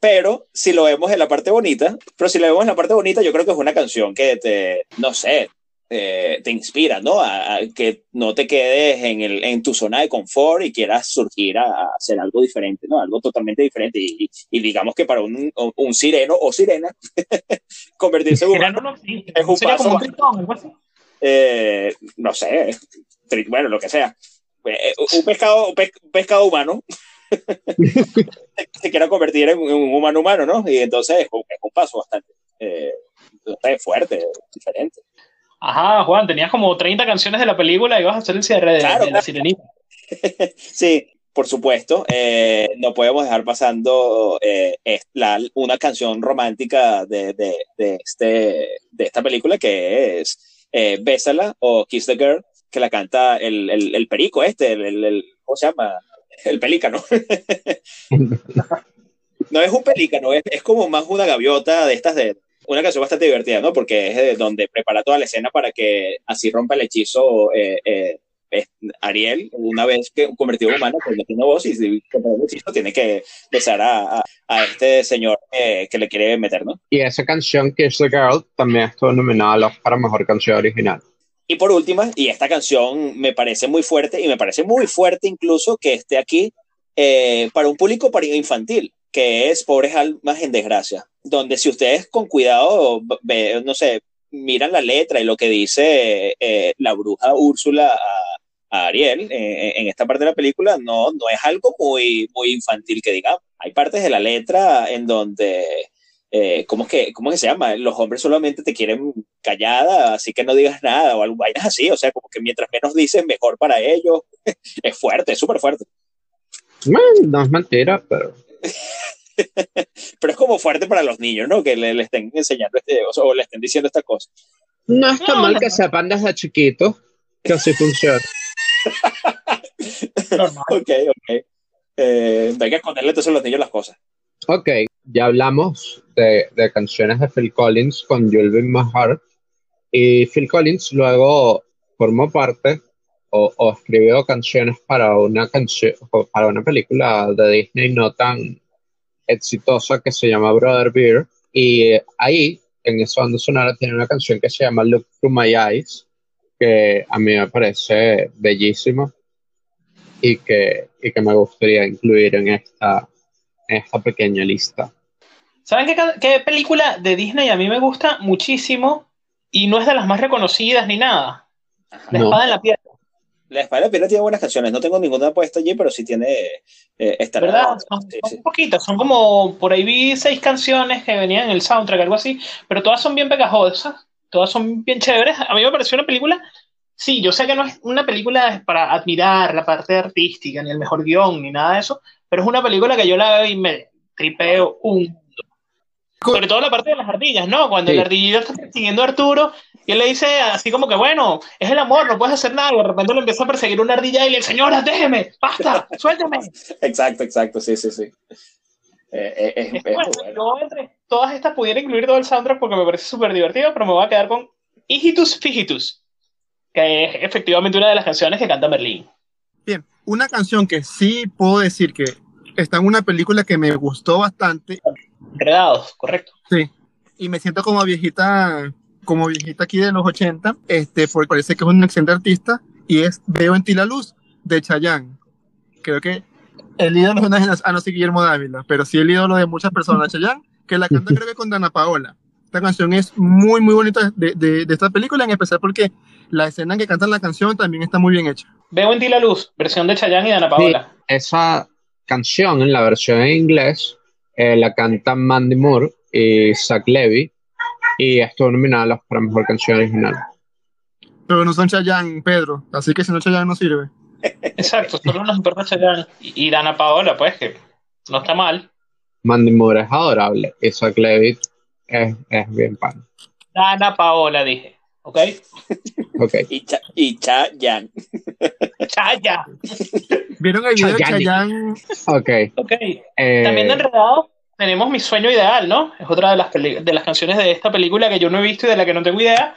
Pero si lo vemos en la parte bonita, pero si lo vemos en la parte bonita, yo creo que es una canción que te, no sé, eh, te inspira, ¿no? A, a que no te quedes en, el, en tu zona de confort y quieras surgir a, a hacer algo diferente, ¿no? Algo totalmente diferente. Y, y digamos que para un, un sireno o sirena, convertirse en humano, no, sí, Es un sería paso como un más. tritón, algo así. eh, no sé, tri- bueno, lo que sea. Eh, un pescado, un pes- un pescado humano se quiera convertir en, en un humano humano, ¿no? Y entonces es un, es un paso bastante eh, bastante fuerte, diferente. Ajá, Juan, tenías como 30 canciones de la película y vas a hacer el cierre de, Claro, de la claro. sirenita. Sí, por supuesto, eh, no podemos dejar pasando eh, la- una canción romántica de, de, de este, de esta película que es eh, Bésala o Kiss the Girl, que la canta el, el, el perico este, el, el- el- ¿cómo se llama? El pelícano. no es un pelícano, es, es como más una gaviota de estas de una canción bastante divertida, ¿no? Porque es de donde prepara toda la escena para que así rompa el hechizo eh, eh, Ariel, una vez que convertido en humano, pues no tiene voz y si el hechizo tiene que besar a, a, a este señor eh, que le quiere meter, ¿no? Y esa canción, Kiss the Girl, también estuvo nominada a Mejor Canción Original. Y por última, y esta canción me parece muy fuerte, y me parece muy fuerte incluso que esté aquí eh, para un público para infantil, que es Pobres Almas en Desgracia, donde si ustedes con cuidado, ve- no sé, miran la letra y lo que dice eh, la bruja Úrsula a, Ariel eh, en esta parte de la película, no, no es algo muy, muy infantil que digamos. Hay partes de la letra en donde eh, ¿cómo, es que, ¿cómo es que se llama? Los hombres solamente te quieren callada, así que no digas nada o algo, vainas así, o sea, como que mientras menos dices, mejor para ellos. es fuerte, es súper fuerte, no es mentira, pero pero es como fuerte para los niños, ¿no? Que le, le estén enseñando este, o, sea, o le estén diciendo esta cosa. no está No, mal no. que sepan desde chiquitos que así funciona. Normal. Ok, ok. Eh, hay que esconderle entonces a los niños las cosas. Ok, ya hablamos de, de canciones de Phil Collins con You'll Be My Heart. Y Phil Collins luego formó parte o, o escribió canciones para una canción para una película de Disney no tan exitosa que se llama Brother Bear. Y ahí, en esa banda sonora, tiene una canción que se llama Look Through My Eyes, que a mí me parece bellísima y que, y que me gustaría incluir en esta, en esta pequeña lista. ¿Saben qué, qué película de Disney a mí me gusta muchísimo y no es de las más reconocidas ni nada? La No. espada en la piedra, La Espada de tiene buenas canciones, no tengo ninguna puesta allí, pero sí tiene. Eh, estará- ¿verdad? Son, sí, son sí. poquitas, son como, por ahí vi seis canciones que venían en el soundtrack, algo así, pero todas son bien pegajosas, todas son bien chéveres. A mí me pareció una película, sí, yo sé que no es una película para admirar la parte artística, ni el mejor guion, ni nada de eso, pero es una película que yo la veo y me tripeo un sobre todo la parte de las ardillas, ¿no? Cuando Sí. el ardillito está persiguiendo a Arturo y él le dice así como que, bueno, es el amor, no puedes hacer nada. Y de repente lo empieza a perseguir una ardilla y le dice, señora, déjeme, basta, suélteme. Exacto, exacto, sí, sí, sí. Eh, eh, es, Es bueno. yo entre todas estas pudiera incluir todo el soundtrack porque me parece súper divertido, pero me voy a quedar con Hijitus Fijitus, que es efectivamente una de las canciones que canta Merlín. Bien, una canción que sí puedo decir que está en una película que me gustó bastante Enredados, correcto. Sí. Y me siento como viejita, como viejita aquí de los 80, este, porque parece que es un excelente artista, y es Veo en ti la luz, de Chayanne. Creo que el ídolo no es a no ser Guillermo Dávila, pero sí el ídolo de muchas personas, Chayanne, que la canta creo que con Dana Paola. Esta canción es muy, muy bonita de, de, de esta película, en especial porque la escena en que cantan la canción también está muy bien hecha. Veo en ti la luz, versión de Chayanne y de Ana Paola. Esa canción en la versión en inglés eh, la cantan Mandy Moore y Zach Levy y estuvo nominada a los para mejor canción original. Pero no son Chayanne, Pedro. Así que si no Chayanne no sirve. Exacto, solo nos importa Chayanne. Y y Dana Paola, pues, que no está mal. Mandy Moore es adorable. Isaac Levitt es, es bien pan. Dana Paola, dije. ¿Ok? Ok. Y, cha, y Chayanne. Chaya. ¿Vieron el video de Chayanne. Ok. Ok. eh, También de enredado tenemos Mi Sueño Ideal, ¿no? Es otra de las, de las canciones de esta película que yo no he visto y de la que no tengo idea.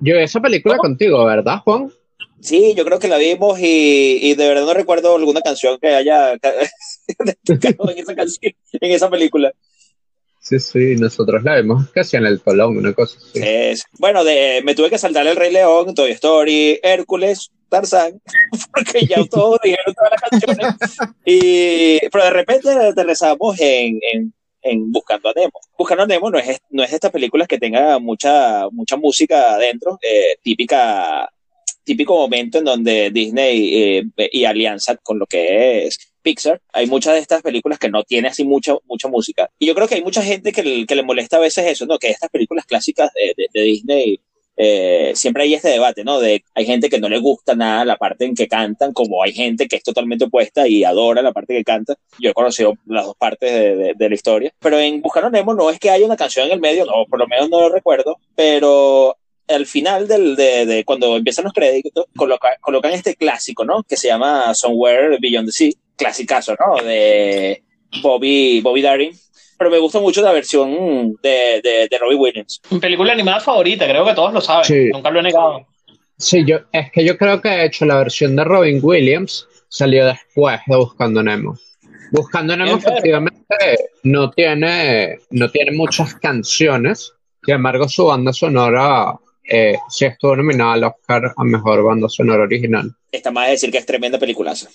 yo esa película ¿Cómo? contigo, ¿verdad, Juan? Sí, yo creo que la vimos y, y de verdad no recuerdo alguna canción que haya en esa canción, en esa película. Sí, sí, nosotros la vimos casi en el Colón, una cosa así. Es- bueno, de, me tuve que saltar El Rey León, Toy Story, Hércules, Tarzán, porque ya todos dijeron todas las canciones. Y, pero de repente aterrizamos en, en, en Buscando a Nemo. Buscando a Nemo no es, no es estas películas que tenga mucha, mucha música adentro, eh, típica, típico momento en donde Disney eh, y alianza con lo que es Pixar, hay muchas de estas películas que no tiene así mucha, mucha música. Y yo creo que hay mucha gente que, le- molesta a veces eso, ¿no? Que estas películas clásicas de, de- de Disney, eh, siempre hay este debate, ¿no? De hay gente que no le gusta nada la parte en que cantan, como hay gente que es totalmente opuesta y adora la parte que canta. Yo he conocido las dos partes de, la historia. Pero en Buscando a Nemo no es que haya una canción en el medio, no, por lo menos no lo recuerdo, pero al final del, de, de cuando empiezan los créditos, coloca- colocan este clásico, ¿no? Que se llama Somewhere Beyond the Sea, clasicazo, ¿no? De Bobby, Bobby Darin. Pero me gusta mucho la versión de, de, de Robbie Williams. Mi película animada favorita, creo que todos lo saben. Sí. Nunca lo he negado. Sí, yo, es que yo creo que de hecho la versión de Robin Williams salió después de Buscando Nemo. Buscando Nemo efectivamente no tiene, no tiene muchas canciones, sin embargo su banda sonora eh, sí estuvo nominada al Oscar a Mejor Banda Sonora Original. Está más de decir que es tremenda peliculaza.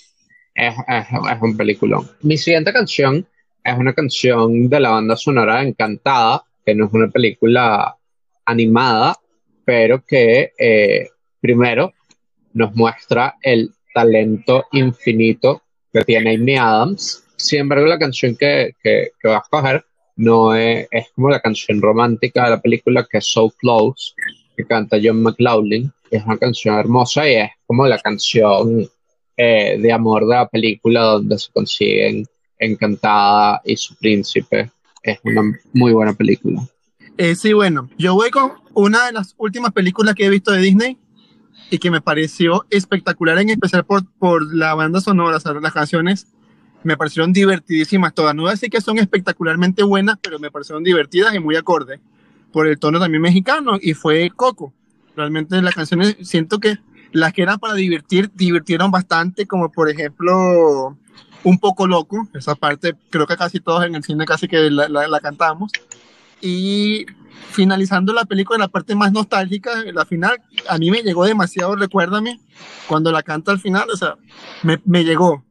Es, es, es un peliculón. Mi siguiente canción es una canción de la banda sonora Encantada, que no es una película animada, pero que eh, primero nos muestra el talento infinito que tiene Amy Adams. Sin embargo, la canción que, que, a escoger no es, es como la canción romántica de la película, que es So Close, que canta John McLaughlin. Es una canción hermosa y es como la canción eh, de amor de la película donde se consiguen Encantada y su príncipe. Es una muy buena película. Eh, sí, bueno, yo voy con una de las últimas películas que he visto de Disney y que me pareció espectacular, en especial por, por la banda sonora, o sea, las canciones me parecieron divertidísimas todas. No voy a decir que son espectacularmente buenas, pero me parecieron divertidas y muy acorde por el tono también mexicano y fue Coco. Realmente las canciones siento que las que eran para divertir, divirtieron bastante, como por ejemplo Un poco loco, esa parte creo que casi todos en el cine casi que la, la- la cantamos. Y finalizando la película, la parte más nostálgica, la final, a mí me llegó demasiado, recuérdame, cuando la canta al final, o sea, me, me llegó.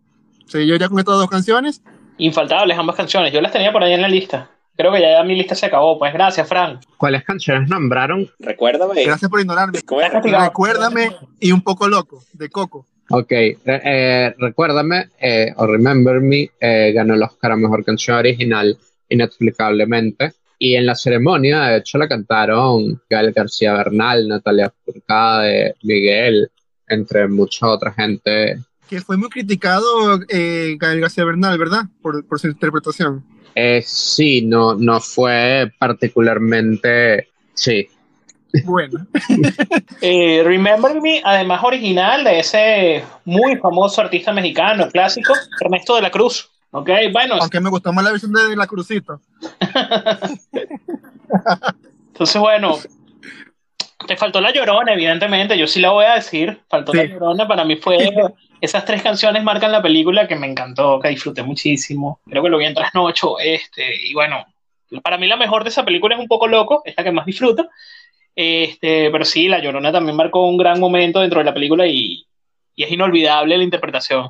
O sea, yo ya con estas dos canciones, Infaltables ambas canciones. Yo las tenía por ahí en la lista. Creo que ya mi lista se acabó. Pues gracias, Frank. ¿Cuáles canciones nombraron? Recuérdame. gracias por ignorarme. Recuérdame y un poco loco, de Coco. Ok, eh, recuérdame, eh, o Remember Me, eh, ganó el Oscar a Mejor Canción Original inexplicablemente. Y en la ceremonia, de hecho, la cantaron Gael García Bernal, Natalia Furcade, Miguel, entre mucha otra gente. Que fue muy criticado eh, Gael García Bernal, ¿verdad? Por, por su interpretación. Sí, no, no fue particularmente. Sí, Bueno, Eh, Remember Me, además original de ese muy famoso artista mexicano clásico, Ernesto de la Cruz. Ok, bueno, aunque me gustó más la versión de La Crucito. entonces bueno, te faltó La Llorona, evidentemente, yo sí la voy a decir, faltó La. Llorona, para mí fue, esas tres canciones marcan la película que me encantó, que disfruté muchísimo, creo que lo vi en trasnocho, este, y bueno, para mí la mejor de esa película es un poco loco, es la que más disfruto, este, pero sí, La Llorona también marcó un gran momento dentro de la película y, y es inolvidable la interpretación.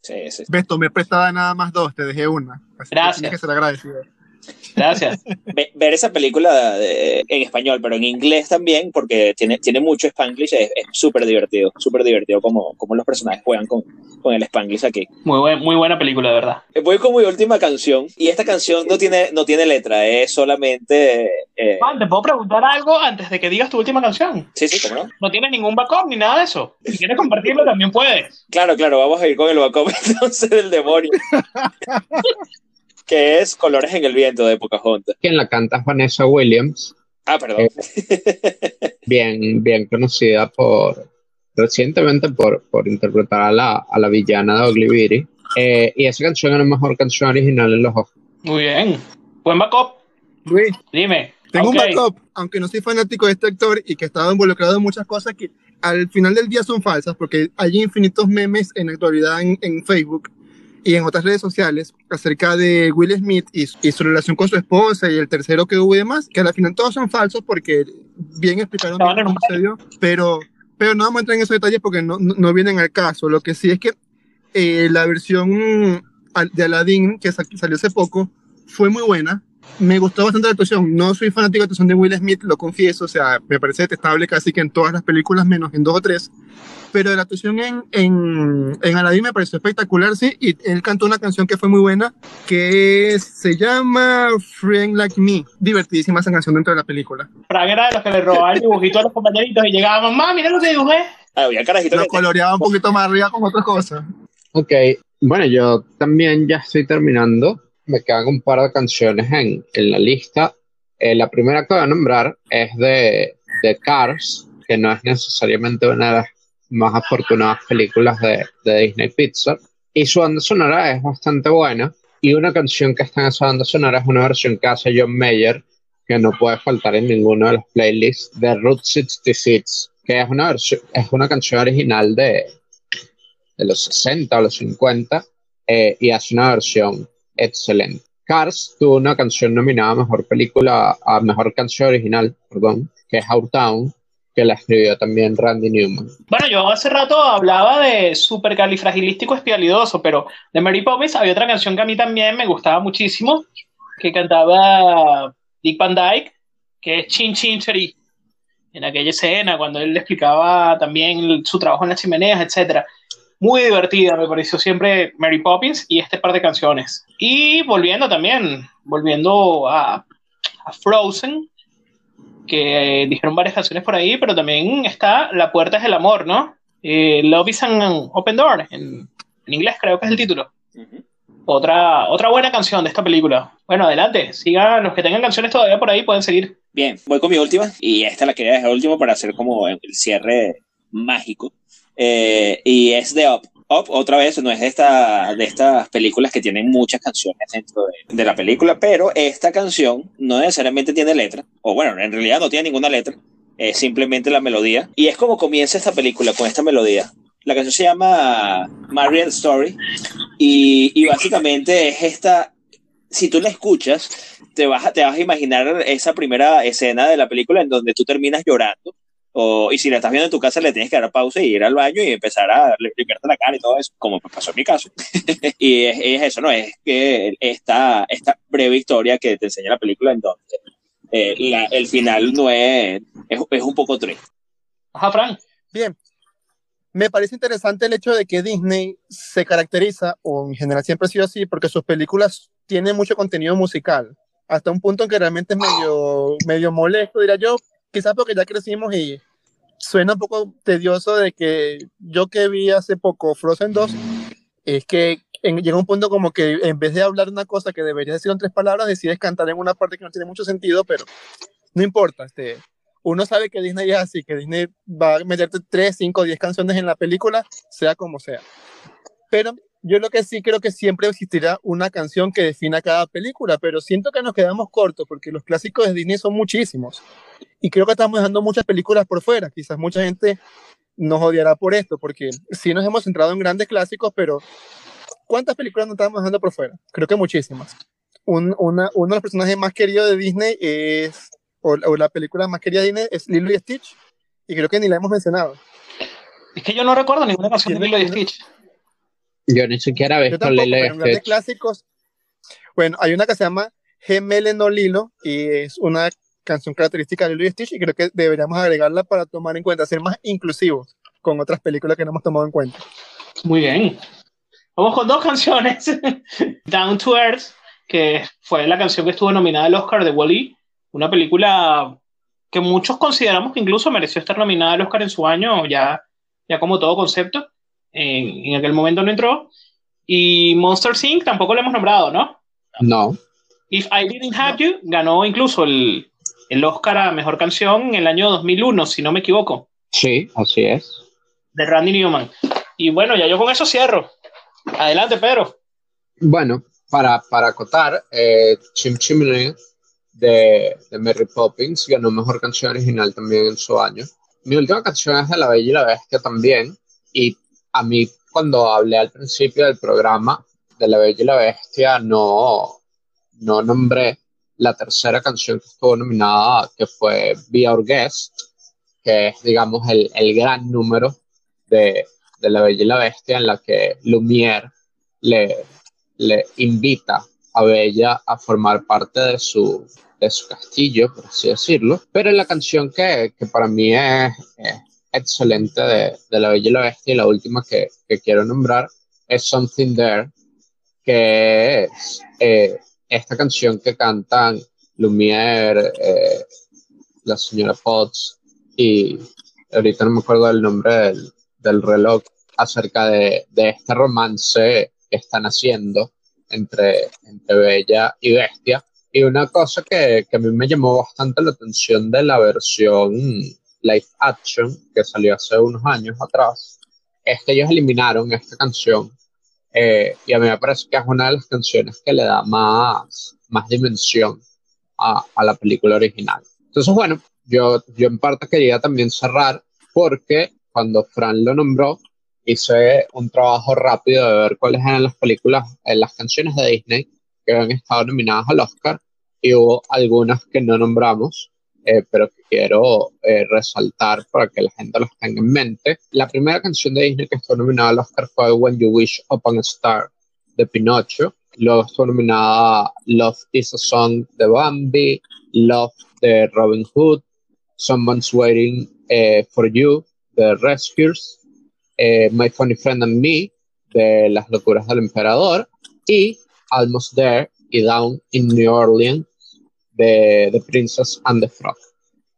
Sí, sí. Ves, tomé prestada nada más dos, te dejé una. Así que Gracias. tienes que ser agradecido. Gracias. Ve- ver esa película eh, en español, pero en inglés también, porque tiene, tiene mucho Spanglish, es es súper divertido, súper divertido como, como los personajes juegan con, con el Spanglish aquí. Muy, buen- muy buena película, de verdad. Voy con mi última canción, y esta canción no tiene, no tiene letra, es solamente... eh, Juan, ¿te puedo preguntar algo antes de que digas tu última canción? sí, sí, cómo no. No tienes ningún backup ni nada de eso. Si quieres compartirlo, también puedes. Claro, claro, vamos a ir con el backup entonces del demonio. que es Colores en el viento de Pocahontas. Quien la canta es Vanessa Williams, Ah, perdón. bien, bien conocida por recientemente por, por interpretar a la, a la villana de Ugly Betty. Eh, y esa canción es la mejor canción original en los Oscars. Muy bien. Buen backup. Luis, Dime. tengo Ok. un backup, aunque no soy fanático de este actor y que he estado involucrado en muchas cosas que al final del día son falsas, porque hay infinitos memes en la actualidad en, en Facebook y en otras redes sociales acerca de Will Smith y, su- y su relación con su esposa y el tercero que hubo y demás, que al final todos son falsos porque bien explicaron en cómo un sucedió, pero, pero no vamos a entrar en esos detalles porque no, no, no vienen al caso. Lo que sí es que eh, la versión de Aladdin que sa- salió hace poco fue muy buena. Me gustó bastante la actuación. No soy fanático de la actuación de Will Smith, lo confieso. O sea, me parece detestable casi que en todas las películas, menos en dos o tres. Pero la actuación en, en, en Aladdin me pareció espectacular, sí. Y él cantó una canción que fue muy buena, que se llama Friend Like Me. Divertidísima esa canción dentro de la película. Frank era de los que le robaban el dibujito a los compañeritos y llegaba, mamá, mira lo que dibujé. Ah, Había carajito Lo que coloreaba un poquito más arriba con otras cosas. Ok, bueno, yo también ya estoy terminando. Me quedan un par de canciones en, en la lista. Eh, la primera que voy a nombrar es de, de Cars, que no es necesariamente una de las más afortunadas películas de, de Disney Pixar. Y su banda sonora es bastante buena. Y una canción que está en esa banda sonora es una versión que hace John Mayer, que no puede faltar en ninguno de los playlists de Route 66, que es una, es una canción original de, de los 60 o los 50 eh, y hace una versión excelente. Cars tuvo una canción nominada a mejor película, a mejor canción original, perdón, que es Our Town, que la escribió también Randy Newman. Bueno, yo hace rato hablaba de supercalifragilístico espialidoso, pero de Mary Poppins había otra canción que a mí también me gustaba muchísimo, que cantaba Dick Van Dyke, que es Chin Chin Cheri, en aquella escena, cuando él le explicaba también su trabajo en las chimeneas, etcétera. Muy divertida, me pareció siempre Mary Poppins y este par de canciones. Y volviendo también, volviendo a, a Frozen, que eh, dijeron varias canciones por ahí, pero también está La puerta es el amor, ¿no? Eh, Love is an open door, en, en inglés creo que es el título. Otra, otra buena canción de esta película. Bueno, adelante, sigan los que tengan canciones todavía por ahí, pueden seguir. Bien, voy con mi última y esta la quería dejar último para hacer como el cierre mágico. Eh, y es de Up. Up, otra vez, no es de, esta, de estas películas que tienen muchas canciones dentro de, de la película, pero esta canción no necesariamente tiene letra, o bueno, en realidad no tiene ninguna letra, es simplemente la melodía. Y es como comienza esta película con esta melodía. La canción se llama Marian Story y, y básicamente es esta, si tú la escuchas, te vas, te vas a imaginar esa primera escena de la película en donde tú terminas llorando. O, y si la estás viendo en tu casa, le tienes que dar pausa y ir al baño y empezar a limpiarte la cara y todo eso, como pasó en mi caso. y es, es, eso, ¿no? Es que esta, esta breve historia que te enseña la película en donde eh, la, el final no es, es, es un poco triste. Ajá, Fran. Bien. Me parece interesante el hecho de que Disney se caracteriza, o en general siempre ha sido así, porque sus películas tienen mucho contenido musical, hasta un punto en que realmente es medio, medio molesto, diría yo, quizás porque ya crecimos y suena un poco tedioso de que yo que vi hace poco Frozen 2, es que en, llega un punto como que en vez de hablar una cosa que deberías decir en tres palabras, decides cantar en una parte que no tiene mucho sentido, pero no importa, este, uno sabe que Disney es así, que Disney va a meterte 3, 5, 10 canciones en la película, sea como sea. Pero yo lo que sí creo que siempre existirá una canción que defina cada película, pero siento que nos quedamos cortos porque los clásicos de Disney son muchísimos. Y creo que estamos dejando muchas películas por fuera. Quizás mucha gente nos odiará por esto, porque sí nos hemos centrado en grandes clásicos, pero ¿cuántas películas nos estamos dejando por fuera? Creo que muchísimas. Un, una, uno de los personajes más queridos de Disney es o, o, la película más querida de Disney es Lilo y Stitch, y creo que ni la hemos mencionado. Es que yo no recuerdo ninguna canción de Lilo y Stitch. Yo ni siquiera grandes Stitch. clásicos, bueno, hay una que se llama Gemele no Lilo y es una canción característica de Lilo y Stitch y creo que deberíamos agregarla para tomar en cuenta, ser más inclusivos con otras películas que no hemos tomado en cuenta. Muy bien. Vamos con dos canciones. Down to Earth, que fue la canción que estuvo nominada al Oscar de Wally, una película que muchos consideramos que incluso mereció estar nominada al Oscar en su año, ya, ya como todo concepto. En, en aquel momento no entró. Y Monster Inc. tampoco lo hemos nombrado, ¿no? No. If I Didn't Have You ganó incluso el, el Oscar a Mejor Canción en el año 2001, si no me equivoco, Sí, así es. de Randy Newman. Y bueno, ya yo con eso cierro. Adelante, Pedro. Bueno, para, para acotar, eh, Chim Chimney de, de Mary Poppins ganó mejor canción original también en su año. Mi última canción es de La Bella y la Bestia también. Y a mí, cuando hablé al principio del programa de La Bella y la Bestia, no, no nombré la tercera canción que estuvo nominada, que fue Be Our Guest, que es, digamos, el, el gran número de, de La Bella y la Bestia, en la que Lumière le, le invita a Bella a formar parte de su, de su castillo, por así decirlo. Pero la canción que, que para mí es, es excelente de, de La Bella y la Bestia, y la última que, que quiero nombrar, es Something There, que es eh, esta canción que cantan Lumière, eh, la señora Potts y ahorita no me acuerdo del nombre del, del reloj acerca de, de este romance que están haciendo entre, entre Bella y Bestia. Y una cosa que, que a mí me llamó bastante la atención de la versión live action que salió hace unos años atrás es que ellos eliminaron esta canción eh, y a mí me parece que es una de las canciones que le da más, más dimensión a, a la película original. Entonces, bueno, yo, yo en parte quería también cerrar porque cuando Fran lo nombró, hice un trabajo rápido de ver cuáles eran las películas, eh, las canciones de Disney que habían estado nominadas al Oscar y hubo algunas que no nombramos, eh, pero que quiero eh, resaltar para que la gente las tenga en mente. La primera canción de Disney que estuvo nominada al Oscar fue When You Wish Upon a Star de Pinocho. Luego estuvo nominada Love is a Song de Bambi, Love de Robin Hood, Someone's Waiting eh, for You de Rescuers, eh, My Funny Friend and Me de Las Locuras del Emperador y Almost There y Down in New Orleans de The Princess and the Frog.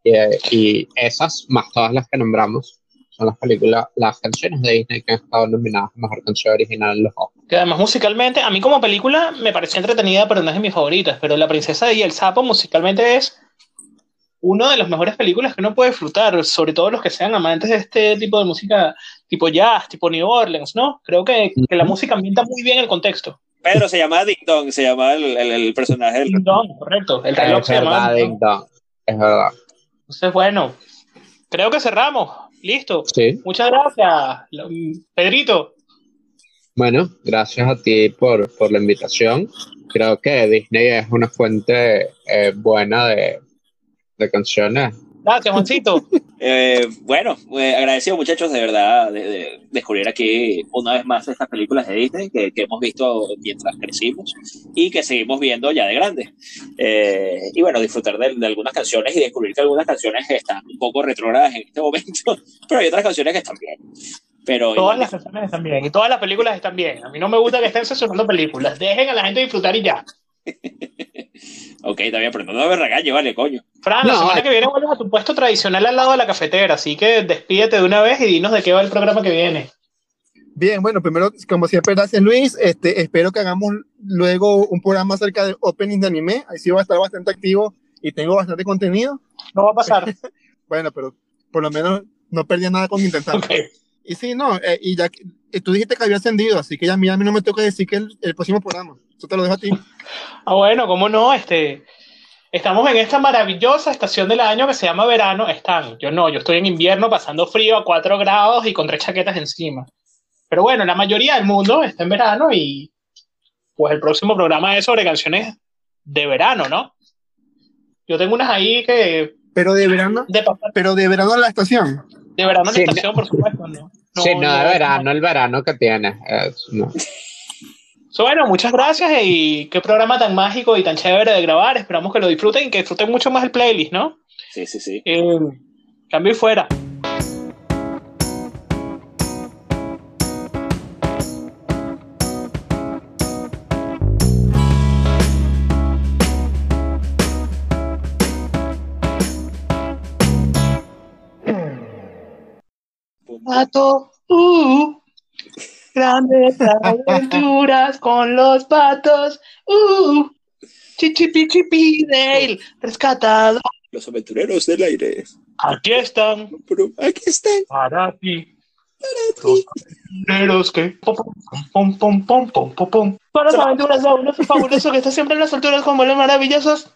Y, y esas, más todas las que nombramos, son las películas, las canciones de Disney que han estado nominadas a Mejor Canción Original en los Oscars. Que además musicalmente, a mí como película me pareció entretenida, pero no es de mis favoritas. Pero La Princesa y el Sapo musicalmente es una de las mejores películas que uno puede disfrutar, sobre todo los que sean amantes de este tipo de música, tipo jazz, tipo New Orleans, ¿no? Creo que, que la música ambienta muy bien el contexto. Pedro se llamaba Ding Dong, se llamaba el, el, el personaje del Ding Dong, correcto. El reloj Es se llamaba verdad, Ding Ding Dong. Es verdad. Entonces, bueno, creo que cerramos. Listo. Sí. Muchas gracias, Pedrito. Bueno, gracias a ti por, por la invitación. Creo que Disney es una fuente eh, buena de, de canciones. Gracias, Juancito. Eh, bueno, eh, agradecido muchachos de verdad de, de descubrir aquí una vez más estas películas de Disney que, que hemos visto mientras crecimos y que seguimos viendo ya de grandes. Eh, y bueno, disfrutar de, de algunas canciones y descubrir que algunas canciones están un poco retrógradas en este momento, pero hay otras canciones que están bien. Pero Todas igual, las canciones están bien y todas las películas están bien. A mí no me gusta que estén censurando películas. Dejen a la gente disfrutar y ya. ok, está bien, pero no me regañe, vale, coño. Fran, la No, semana eh. que viene vuelves a tu puesto tradicional al lado de la cafetera, así que despídete de una vez y dinos de qué va el programa que viene. Bien, bueno, primero, como siempre, gracias Luis. Este, espero que hagamos luego un programa acerca de openings de anime. Ahí sí va a estar bastante activo y tengo bastante contenido. No va a pasar. Bueno, pero por lo menos no perdí nada con intentarlo. Y sí, no, eh, y ya que- y tú dijiste que había ascendido, así que ya a mí, a mí no me toca decir que el, el próximo programa. Eso te lo dejo a ti. Ah, bueno, cómo no, este. Estamos en esta maravillosa estación del año que se llama verano. Están, yo no, yo estoy en invierno pasando frío a 4 grados y con tres chaquetas encima. Pero bueno, la mayoría del mundo está en verano y pues el próximo programa es sobre canciones de verano, ¿no? Yo tengo unas ahí que Pero de verano, de, pasar- pero de verano a la estación. de verano en Sí, estación, por supuesto, ¿no? sí, no, de no, verano, el verano que tienes. es- no. So, bueno, muchas gracias y qué programa tan mágico y tan chévere de grabar. Esperamos que lo disfruten y que disfruten mucho más el playlist, ¿no? Sí, sí, sí. Eh, cambio y fuera. Pato, grandes aventuras con los patos, uh, chichipichipi del rescatado. Los aventureros del aire. Aquí están Pero aquí están. para ti. Los aventureros que pom pom pom pom pom pom pom. Para las aventuras fabulosas, fabuloso que está siempre en las alturas como los maravillosos.